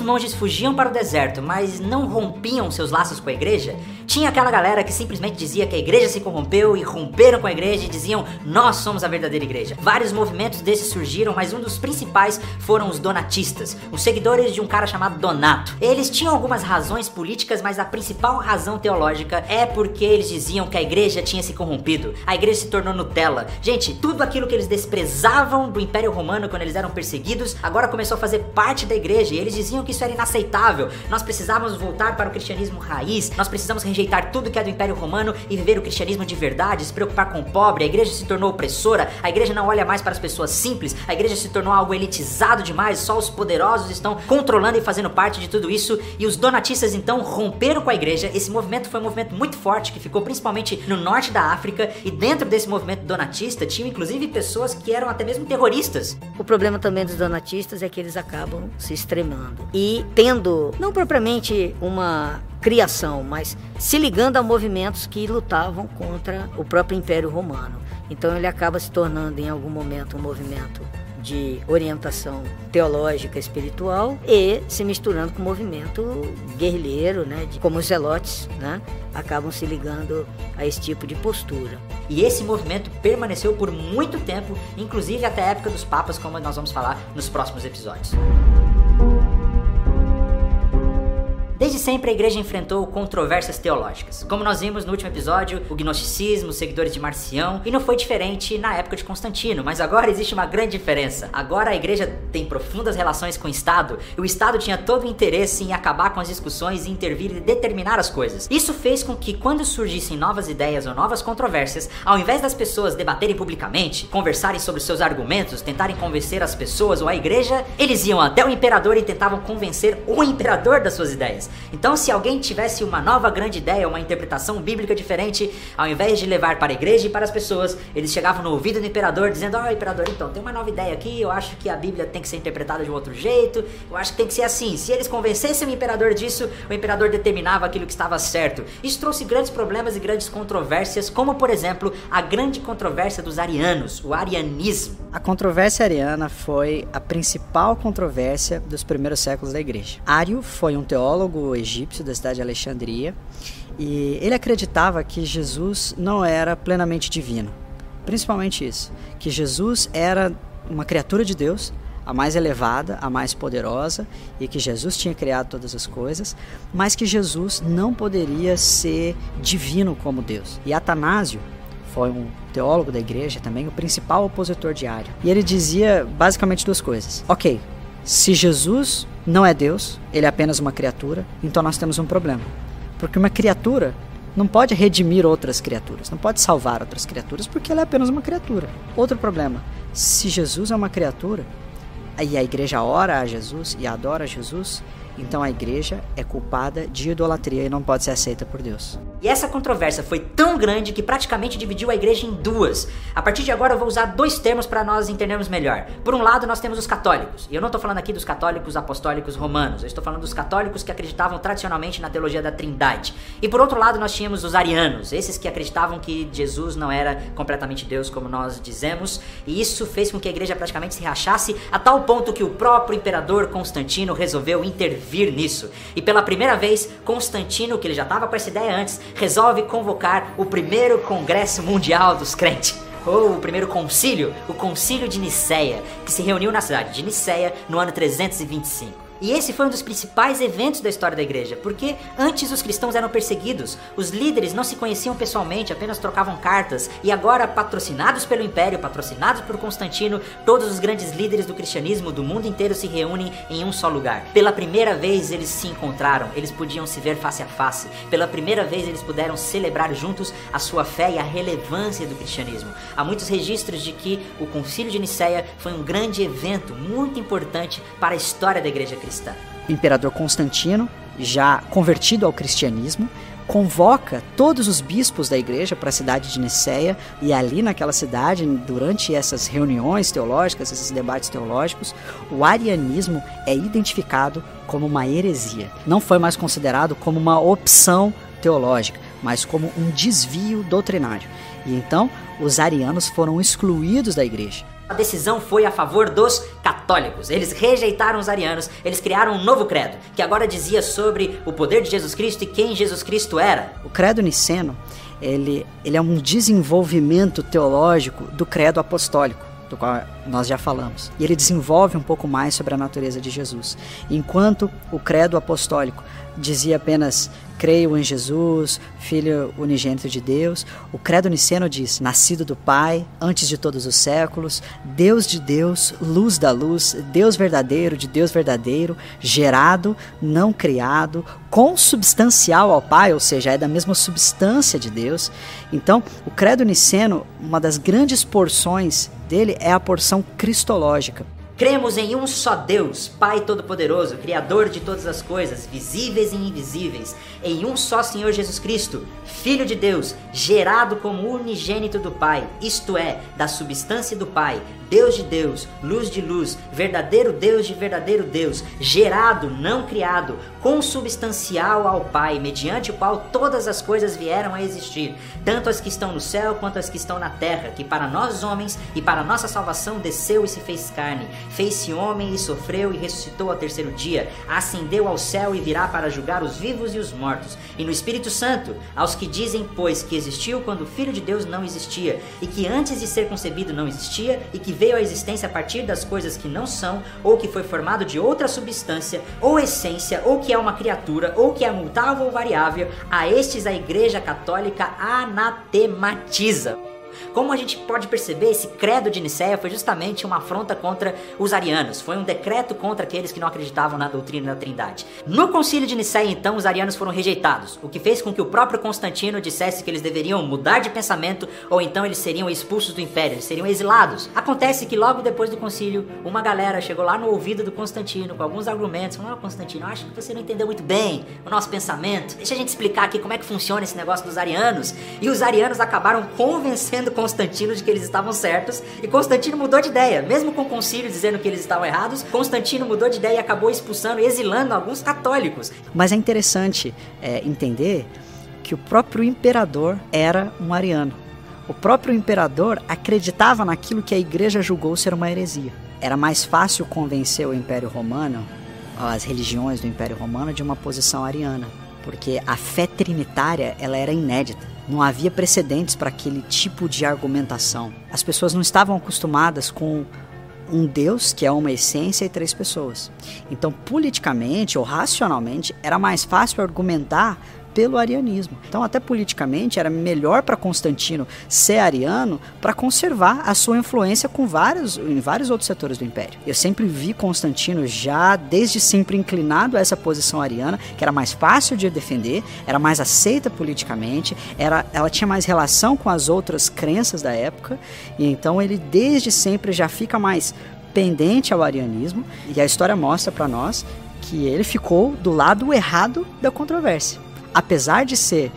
Os monges fugiam para o deserto, mas não rompiam seus laços com a igreja, tinha aquela galera que simplesmente dizia que a igreja se corrompeu e romperam com a igreja e diziam nós somos a verdadeira igreja. Vários movimentos desses surgiram, mas um dos principais foram os donatistas, os seguidores de um cara chamado Donato. Eles tinham algumas razões políticas, mas a principal razão teológica é porque eles diziam que a igreja tinha se corrompido, a igreja se tornou Nutella. Gente, tudo aquilo que eles desprezavam do Império Romano quando eles eram perseguidos, agora começou a fazer parte da igreja e eles diziam que isso era inaceitável. Nós precisávamos voltar para o cristianismo raiz, nós precisamos rejeitar tudo que é do Império Romano e viver o cristianismo de verdade, se preocupar com o pobre. A igreja se tornou opressora, a igreja não olha mais para as pessoas simples, a igreja se tornou algo elitizado demais, só os poderosos estão controlando e fazendo parte de tudo isso. E os donatistas então romperam com a igreja. Esse movimento foi um movimento muito forte que ficou principalmente no norte da África e dentro desse movimento donatista tinham inclusive pessoas que eram até mesmo terroristas. O problema também dos donatistas é que eles acabam se extremando e tendo não propriamente uma criação, mas se ligando a movimentos que lutavam contra o próprio Império Romano. Então ele acaba se tornando em algum momento um movimento de orientação teológica espiritual e se misturando com o movimento guerrilheiro, né, de, como os zelotes, né, acabam se ligando a esse tipo de postura. E esse movimento permaneceu por muito tempo, inclusive até a época dos papas, como nós vamos falar nos próximos episódios. Desde sempre a igreja enfrentou controvérsias teológicas. Como nós vimos no último episódio, o gnosticismo, os seguidores de Marcião, e não foi diferente na época de Constantino, mas agora existe uma grande diferença. Agora a igreja tem profundas relações com o Estado, e o Estado tinha todo o interesse em acabar com as discussões e intervir e determinar as coisas. Isso fez com que quando surgissem novas ideias ou novas controvérsias, ao invés das pessoas debaterem publicamente, conversarem sobre seus argumentos, tentarem convencer as pessoas ou a igreja, eles iam até o imperador e tentavam convencer o imperador das suas ideias. Então, se alguém tivesse uma nova grande ideia, uma interpretação bíblica diferente, ao invés de levar para a igreja e para as pessoas, eles chegavam no ouvido do imperador dizendo: Ó, oh, imperador, então, tem uma nova ideia aqui, eu acho que a Bíblia tem que ser interpretada de um outro jeito, eu acho que tem que ser assim. Se eles convencessem o imperador disso, o imperador determinava aquilo que estava certo. Isso trouxe grandes problemas e grandes controvérsias, como, por exemplo, a grande controvérsia dos arianos, o arianismo. A controvérsia ariana foi a principal controvérsia dos primeiros séculos da igreja. Ario foi um teólogo egípcio da cidade de Alexandria e ele acreditava que Jesus não era plenamente divino. Principalmente isso, que Jesus era uma criatura de Deus, a mais elevada, a mais poderosa, e que Jesus tinha criado todas as coisas, mas que Jesus não poderia ser divino como Deus. E Atanásio foi um teólogo da igreja também, o principal opositor diário. E ele dizia basicamente duas coisas. Ok, se Jesus não é Deus, ele é apenas uma criatura, então nós temos um problema. Porque uma criatura não pode redimir outras criaturas, não pode salvar outras criaturas, porque ela é apenas uma criatura. Outro problema: se Jesus é uma criatura e a igreja ora a Jesus e adora a Jesus, então a igreja é culpada de idolatria e não pode ser aceita por Deus. E essa controvérsia foi tão grande que praticamente dividiu a igreja em duas. A partir de agora eu vou usar dois termos para nós entendermos melhor. Por um lado, nós temos os católicos. E eu não estou falando aqui dos católicos apostólicos romanos, eu estou falando dos católicos que acreditavam tradicionalmente na teologia da Trindade. E por outro lado, nós tínhamos os arianos, esses que acreditavam que Jesus não era completamente Deus, como nós dizemos, e isso fez com que a igreja praticamente se rachasse a tal ponto que o próprio imperador Constantino resolveu intervir nisso. E pela primeira vez, Constantino, que ele já estava com essa ideia antes, resolve convocar o primeiro Congresso Mundial dos Crentes ou o primeiro concílio, o Concílio de Nicéia, que se reuniu na cidade de Nicéia no ano 325. E esse foi um dos principais eventos da história da igreja, porque antes os cristãos eram perseguidos, os líderes não se conheciam pessoalmente, apenas trocavam cartas, e agora, patrocinados pelo Império, patrocinados por Constantino, todos os grandes líderes do cristianismo do mundo inteiro se reúnem em um só lugar. Pela primeira vez eles se encontraram, eles podiam se ver face a face, pela primeira vez eles puderam celebrar juntos a sua fé e a relevância do cristianismo. Há muitos registros de que o Concílio de Nicéia foi um grande evento, muito importante para a história da igreja cristã O imperador Constantino, já convertido ao cristianismo, convoca todos os bispos da igreja para a cidade de Niceia e ali naquela cidade, durante essas reuniões teológicas, esses debates teológicos, o arianismo é identificado como uma heresia. Não foi mais considerado como uma opção teológica, mas como um desvio doutrinário. E então os arianos foram excluídos da igreja. A decisão foi a favor dos católicos. Eles rejeitaram os arianos, eles criaram um novo credo, que agora dizia sobre o poder de Jesus Cristo e quem Jesus Cristo era. O credo niceno, ele, ele é um desenvolvimento teológico do credo apostólico do qual nós já falamos. E ele desenvolve um pouco mais sobre a natureza de Jesus. Enquanto o credo apostólico dizia apenas creio em Jesus, Filho unigênito de Deus. O credo niceno diz: nascido do Pai, antes de todos os séculos, Deus de Deus, luz da luz, Deus verdadeiro de Deus verdadeiro, gerado, não criado, consubstancial ao Pai, ou seja, é da mesma substância de Deus. Então, o credo niceno, uma das grandes porções dele é a porção cristológica. Cremos em um só Deus, Pai Todo-Poderoso, Criador de todas as coisas, visíveis e invisíveis, em um só Senhor Jesus Cristo, Filho de Deus, gerado como unigênito do Pai, isto é, da substância do Pai, Deus de Deus, luz de luz, verdadeiro Deus de verdadeiro Deus, gerado, não criado, consubstancial ao Pai, mediante o qual todas as coisas vieram a existir, tanto as que estão no céu quanto as que estão na terra, que para nós homens e para nossa salvação desceu e se fez carne, fez-se homem e sofreu e ressuscitou ao terceiro dia, ascendeu ao céu e virá para julgar os vivos e os mortos. E no Espírito Santo, aos que dizem, pois, que existiu quando o Filho de Deus não existia, e que antes de ser concebido não existia, e que veio à existência a partir das coisas que não são, ou que foi formado de outra substância, ou essência, ou que é uma criatura, ou que é mutável ou variável, a estes a Igreja Católica anatematiza. Como a gente pode perceber, esse credo de Nicéia foi justamente uma afronta contra os arianos, foi um decreto contra aqueles que não acreditavam na doutrina da Trindade. No concílio de Nicéia, então, os arianos foram rejeitados, o que fez com que o próprio Constantino dissesse que eles deveriam mudar de pensamento ou então eles seriam expulsos do império, eles seriam exilados. Acontece que logo depois do concílio, uma galera chegou lá no ouvido do Constantino com alguns argumentos, falou: "Não, Constantino, acho que você não entendeu muito bem o nosso pensamento. Deixa a gente explicar aqui como é que funciona esse negócio dos arianos". E os arianos acabaram convencendo Constantino de que eles estavam certos e Constantino mudou de ideia, mesmo com o concílio dizendo que eles estavam errados. Constantino mudou de ideia e acabou expulsando, exilando alguns católicos. Mas é interessante é, entender que o próprio imperador era um ariano. O próprio imperador acreditava naquilo que a igreja julgou ser uma heresia. Era mais fácil convencer o Império Romano, as religiões do Império Romano, de uma posição ariana, porque a fé trinitária ela era inédita. Não havia precedentes para aquele tipo de argumentação. As pessoas não estavam acostumadas com um Deus que é uma essência e três pessoas. Então, politicamente ou racionalmente, era mais fácil argumentar pelo arianismo. Então, até politicamente, era melhor para Constantino ser ariano para conservar a sua influência com vários, em vários outros setores do império. Eu sempre vi Constantino já desde sempre inclinado a essa posição ariana, que era mais fácil de defender, era mais aceita politicamente, era, ela tinha mais relação com as outras crenças da época, e então ele desde sempre já fica mais pendente ao arianismo, e a história mostra para nós que ele ficou do lado errado da controvérsia apesar de ser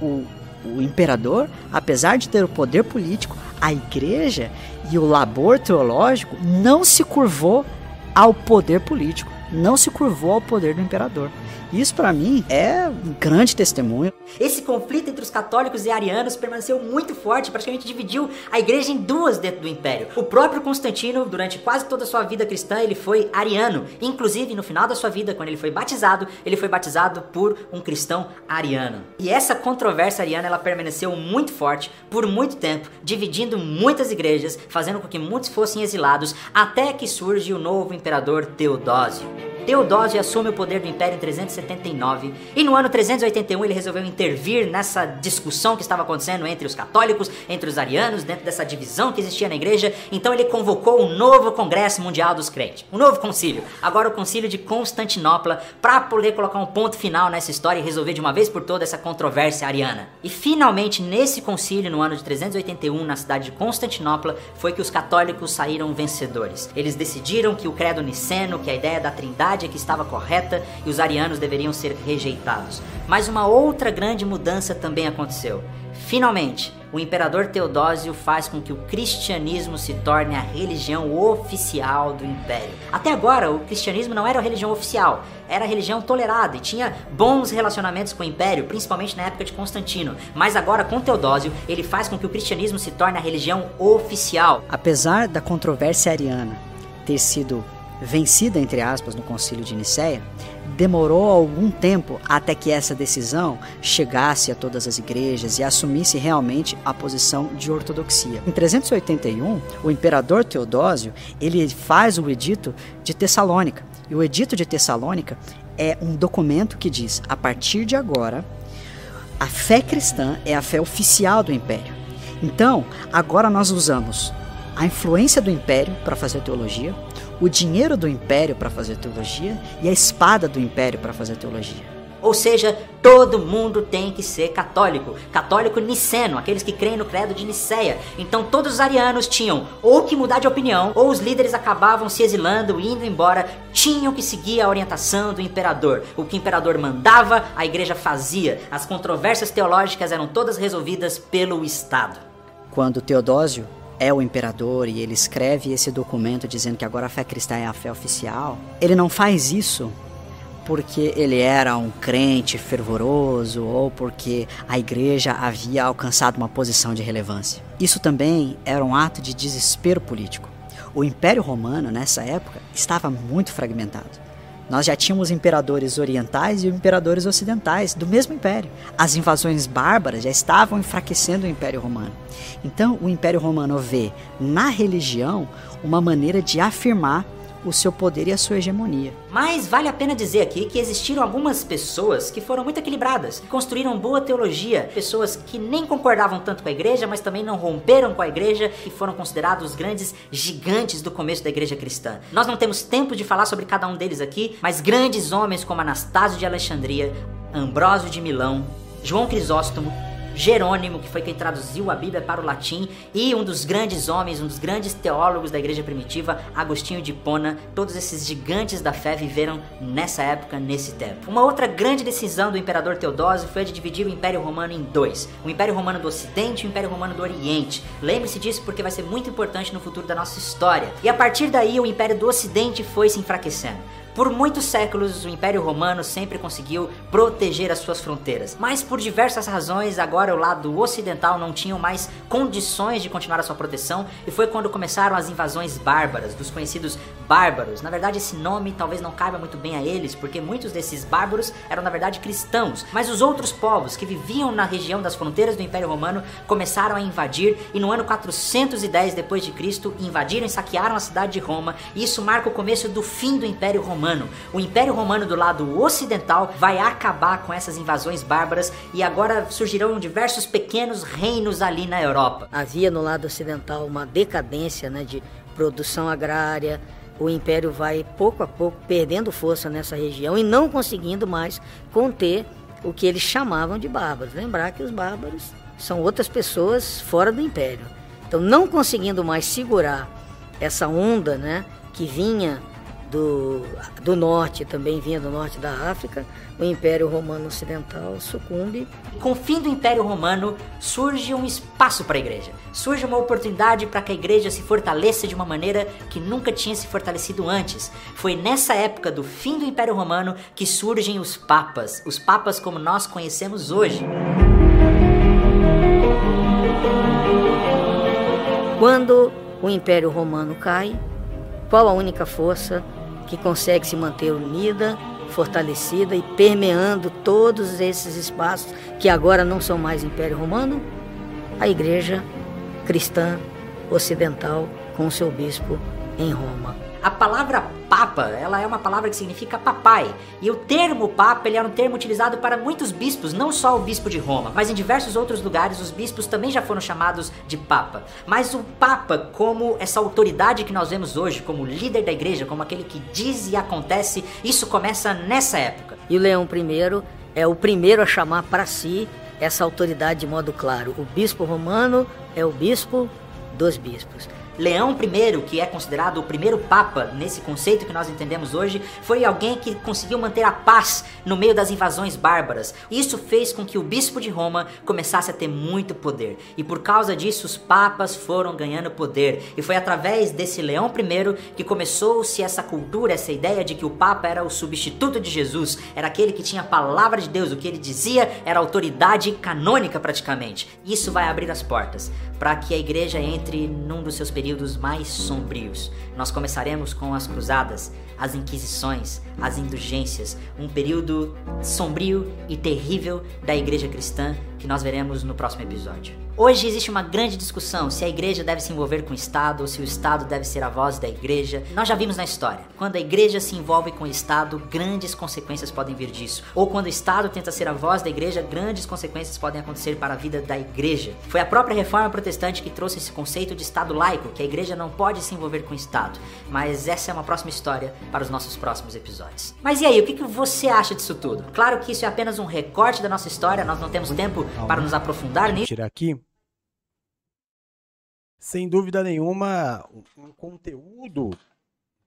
o, o imperador, apesar de ter o poder político, a igreja e o labor teológico não se curvou ao poder político, não se curvou ao poder do imperador. Isso para mim é um grande testemunho. Esse conflito entre os católicos e arianos permaneceu muito forte, praticamente dividiu a igreja em duas dentro do império. O próprio Constantino, durante quase toda a sua vida cristã, ele foi ariano. Inclusive, no final da sua vida, quando ele foi batizado, ele foi batizado por um cristão ariano. E essa controvérsia ariana, ela permaneceu muito forte por muito tempo, dividindo muitas igrejas, fazendo com que muitos fossem exilados, até que surge o novo imperador Teodósio. Teodósio assume o poder do império em 379 e no ano 381 ele resolveu intervir nessa discussão que estava acontecendo entre os católicos, entre os arianos, dentro dessa divisão que existia na igreja. Então ele convocou um novo Congresso Mundial dos Crentes, um novo concílio, agora o Concílio de Constantinopla, para poder colocar um ponto final nessa história e resolver de uma vez por todas essa controvérsia ariana. E finalmente nesse concílio no ano de 381 na cidade de Constantinopla foi que os católicos saíram vencedores. Eles decidiram que o credo niceno, que a ideia da Trindade é que estava correta e os arianos deveriam ser rejeitados. Mas uma outra grande mudança também aconteceu. Finalmente, o imperador Teodósio faz com que o cristianismo se torne a religião oficial do império. Até agora, o cristianismo não era a religião oficial, era a religião tolerada e tinha bons relacionamentos com o império, principalmente na época de Constantino. Mas agora, com Teodósio, ele faz com que o cristianismo se torne a religião oficial. Apesar da controvérsia ariana ter sido vencida, entre aspas, no concílio de Nicéia, demorou algum tempo até que essa decisão chegasse a todas as igrejas e assumisse realmente a posição de ortodoxia. Em 381, o imperador Teodósio, ele faz o edito de Tessalônica. E o edito de Tessalônica é um documento que diz: a partir de agora, a fé cristã é a fé oficial do império. Então, agora nós usamos a influência do império para fazer teologia, o dinheiro do império para fazer teologia e a espada do império para fazer teologia. Ou seja, todo mundo tem que ser católico. Católico niceno, aqueles que creem no credo de Nicéia. Então todos os arianos tinham ou que mudar de opinião, ou os líderes acabavam se exilando, indo embora, tinham que seguir a orientação do imperador. O que o imperador mandava, a igreja fazia. As controvérsias teológicas eram todas resolvidas pelo Estado. Quando Teodósio é o imperador e ele escreve esse documento dizendo que agora a fé cristã é a fé oficial, ele não faz isso porque ele era um crente fervoroso ou porque a igreja havia alcançado uma posição de relevância. Isso também era um ato de desespero político. O Império Romano, nessa época, estava muito fragmentado. Nós já tínhamos imperadores orientais e imperadores ocidentais do mesmo império. As invasões bárbaras já estavam enfraquecendo o Império Romano. Então, o Império Romano vê na religião uma maneira de afirmar o seu poder e a sua hegemonia. Mas vale a pena dizer aqui que existiram algumas pessoas que foram muito equilibradas, que construíram boa teologia, pessoas que nem concordavam tanto com a igreja, mas também não romperam com a igreja e foram considerados os grandes gigantes do começo da igreja cristã. Nós não temos tempo de falar sobre cada um deles aqui, mas grandes homens como Anastácio de Alexandria, Ambrósio de Milão, João Crisóstomo, Jerônimo, que foi quem traduziu a Bíblia para o latim, e um dos grandes homens, um dos grandes teólogos da igreja primitiva, Agostinho de Hipona. Todos esses gigantes da fé viveram nessa época, nesse tempo. Uma outra grande decisão do imperador Teodósio foi a de dividir o Império Romano em dois: o Império Romano do Ocidente e o Império Romano do Oriente. Lembre-se disso porque vai ser muito importante no futuro da nossa história. E a partir daí, o Império do Ocidente foi se enfraquecendo. Por muitos séculos, o Império Romano sempre conseguiu proteger as suas fronteiras, mas por diversas razões, agora o lado ocidental não tinha mais condições de continuar a sua proteção, e foi quando começaram as invasões bárbaras, dos conhecidos bárbaros. Na verdade, esse nome talvez não caiba muito bem a eles, porque muitos desses bárbaros eram na verdade cristãos, mas os outros povos que viviam na região das fronteiras do Império Romano começaram a invadir e no ano 410 depois de Cristo invadiram e saquearam a cidade de Roma, e isso marca o começo do fim do Império Romano Romano. O Império Romano do lado ocidental vai acabar com essas invasões bárbaras e agora surgirão diversos pequenos reinos ali na Europa. Havia no lado ocidental uma decadência né, de produção agrária, o império vai pouco a pouco perdendo força nessa região e não conseguindo mais conter o que eles chamavam de bárbaros. Lembrar que os bárbaros são outras pessoas fora do império. Então, não conseguindo mais segurar essa onda, né, que vinha do, do norte, também vinha do norte da África, o Império Romano Ocidental sucumbe. Com o fim do Império Romano, surge um espaço para a igreja. Surge uma oportunidade para que a igreja se fortaleça de uma maneira que nunca tinha se fortalecido antes. Foi nessa época do fim do Império Romano que surgem os papas, os papas como nós conhecemos hoje. Quando o Império Romano cai, qual a única força que consegue se manter unida, fortalecida e permeando todos esses espaços que agora não são mais Império Romano, a Igreja Cristã Ocidental com seu bispo em Roma. A palavra papa, ela é uma palavra que significa papai. E o termo papa, ele era um termo utilizado para muitos bispos, não só o bispo de Roma, mas em diversos outros lugares os bispos também já foram chamados de papa. Mas o papa, como essa autoridade que nós vemos hoje, como líder da igreja, como aquele que diz e acontece, isso começa nessa época. E o Leão I é o primeiro a chamar para si essa autoridade de modo claro. O bispo romano é o bispo dos bispos. Leão I, que é considerado o primeiro papa nesse conceito que nós entendemos hoje, foi alguém que conseguiu manter a paz no meio das invasões bárbaras. Isso fez com que o bispo de Roma começasse a ter muito poder. E por causa disso, os papas foram ganhando poder. E foi através desse Leão I que começou-se essa cultura, essa ideia de que o papa era o substituto de Jesus, era aquele que tinha a palavra de Deus, o que ele dizia era autoridade canônica praticamente. Isso vai abrir as portas para que a igreja entre num dos seus períodos mais sombrios. Nós começaremos com as cruzadas, as inquisições, as indulgências, um período sombrio e terrível da igreja cristã que nós veremos no próximo episódio. Hoje existe uma grande discussão se a igreja deve se envolver com o Estado ou se o Estado deve ser a voz da igreja. Nós já vimos na história. Quando a igreja se envolve com o Estado, grandes consequências podem vir disso. Ou quando o Estado tenta ser a voz da igreja, grandes consequências podem acontecer para a vida da igreja. Foi a própria reforma protestante que trouxe esse conceito de Estado laico, que a igreja não pode se envolver com o Estado. Mas essa é uma próxima história para os nossos próximos episódios. Mas e aí, o que você acha disso tudo? Claro que isso é apenas um recorte da nossa história, nós não temos tempo para nos aprofundar nisso. Tirar aqui sem dúvida nenhuma, um conteúdo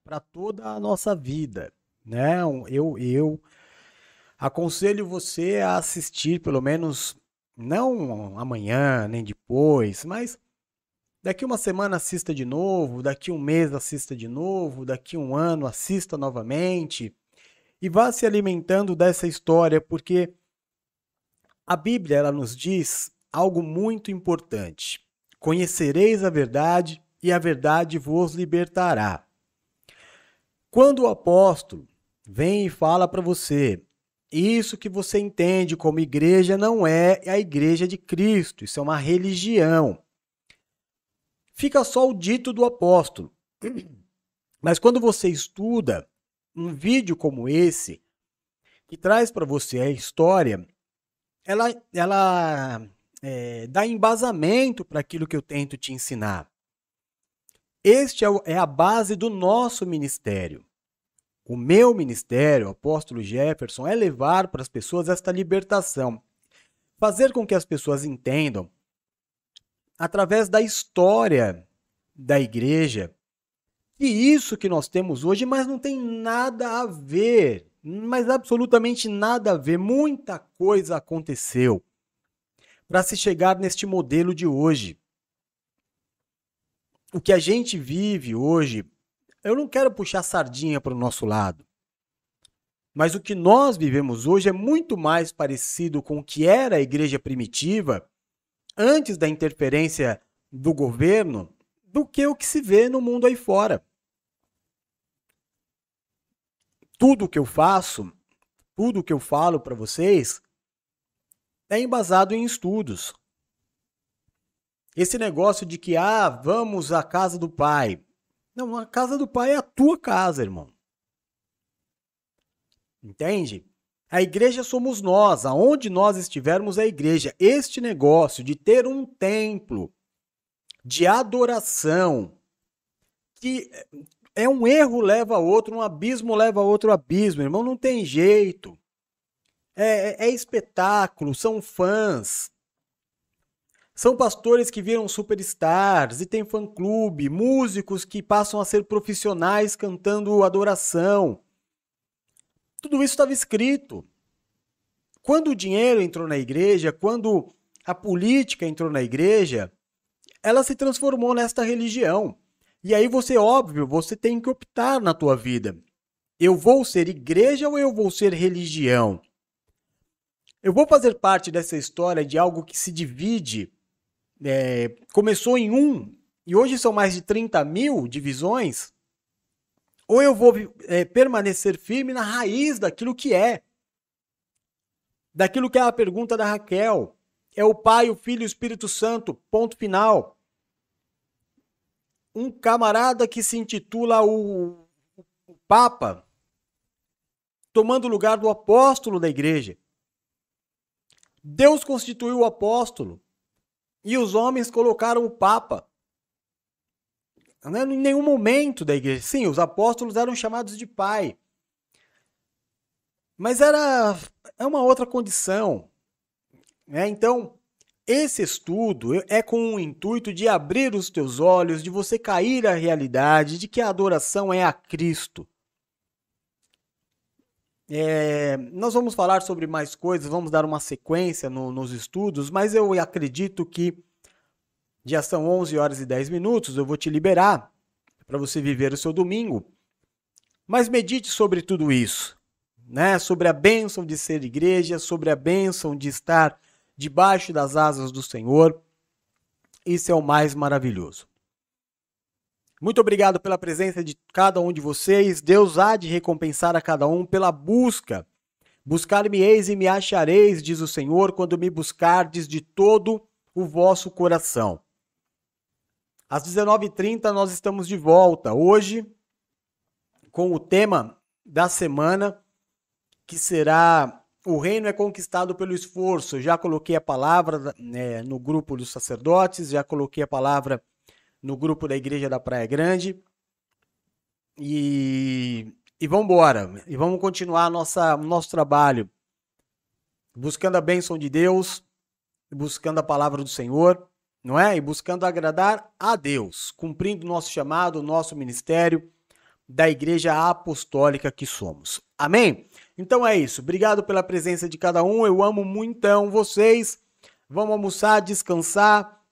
para toda a nossa vida, né? Eu, eu aconselho você a assistir, pelo menos não amanhã nem depois, mas Daqui uma semana assista de novo, daqui um mês assista de novo, daqui um ano assista novamente. E vá se alimentando dessa história, porque a Bíblia ela nos diz algo muito importante. Conhecereis a verdade e a verdade vos libertará. Quando o apóstolo vem e fala para você, isso que você entende como igreja não é a igreja de Cristo, isso é uma religião. Fica só o dito do apóstolo. Mas quando você estuda um vídeo como esse, que traz para você a história, ela, ela é, dá embasamento para aquilo que eu tento te ensinar. Este é, é a base do nosso ministério. O meu ministério, o apóstolo Jefferson, é levar para as pessoas esta libertação. Fazer com que as pessoas entendam, através da história da igreja, que isso que nós temos hoje, mas não tem nada a ver, mas absolutamente nada a ver. Muita coisa aconteceu para se chegar neste modelo de hoje. O que a gente vive hoje eu não quero puxar sardinha para o nosso lado. Mas o que nós vivemos hoje é muito mais parecido com o que era a igreja primitiva antes da interferência do governo do que o que se vê no mundo aí fora. Tudo que eu faço, tudo que eu falo para vocês é embasado em estudos. Esse negócio de que ah, vamos à casa do pai, não, a casa do pai é a tua casa, irmão. Entende? A igreja somos nós, aonde nós estivermos é a igreja. Este negócio de ter um templo de adoração, que é um erro leva a outro, um abismo leva a outro abismo, irmão, não tem jeito. É, é, é espetáculo, são fãs, são pastores que viram superstars e tem fã-clube, músicos que passam a ser profissionais cantando adoração. Tudo isso estava escrito. Quando o dinheiro entrou na igreja, quando a política entrou na igreja, ela se transformou nesta religião. E aí você, óbvio, você tem que optar na tua vida. Eu vou ser igreja ou eu vou ser religião? Eu vou fazer parte dessa história de algo que se divide é, começou em um e hoje são mais de 30 mil divisões, ou eu vou é, permanecer firme na raiz daquilo que é. Daquilo que é a pergunta da Raquel. É o Pai, o Filho e o Espírito Santo. Ponto final. Um camarada que se intitula o, o Papa, tomando o lugar do apóstolo da igreja. Deus constituiu o apóstolo. E os homens colocaram o Papa. Né, em nenhum momento da igreja. Sim, os apóstolos eram chamados de pai. Mas era é uma outra condição. Né? Então, esse estudo é com o intuito de abrir os teus olhos, de você cair à realidade de que a adoração é a Cristo. É, nós vamos falar sobre mais coisas, vamos dar uma sequência no, nos estudos, mas eu acredito que já são 11 horas e 10 minutos, eu vou te liberar para você viver o seu domingo. Mas medite sobre tudo isso, né? Sobre a bênção de ser igreja, sobre a bênção de estar debaixo das asas do Senhor. Isso é o mais maravilhoso. Muito obrigado pela presença de cada um de vocês. Deus há de recompensar a cada um pela busca. Buscar-me-eis e me achareis, diz o Senhor, quando me buscardes de todo o vosso coração. Às 19h30 nós estamos de volta. Hoje, com o tema da semana, que será O Reino é Conquistado pelo Esforço. Já coloquei a palavra né, no grupo dos sacerdotes, já coloquei a palavra no grupo da Igreja da Praia Grande. E, e vamos embora. E vamos continuar nossa, nosso trabalho buscando a bênção de Deus, buscando a palavra do Senhor, não é? E buscando agradar a Deus, cumprindo nosso chamado, nosso ministério da igreja apostólica que somos. Amém? Então é isso. Obrigado pela presença de cada um. Eu amo muito vocês. Vamos almoçar, descansar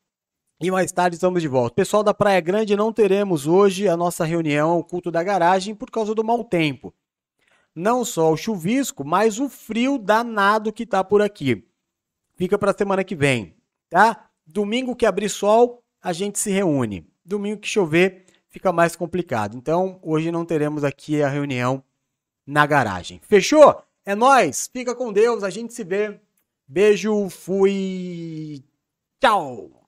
E mais tarde estamos de volta. Pessoal da Praia Grande, não teremos hoje a nossa reunião, o culto da garagem, por causa do mau tempo. Não só o chuvisco, mas o frio danado que tá por aqui. Fica para a semana que vem, tá? Domingo que abrir sol, a gente se reúne. Domingo que chover, fica mais complicado. Então, hoje não teremos aqui a reunião na garagem. Fechou? É nós. Fica com Deus, a gente se vê. Beijo, fui. Tchau.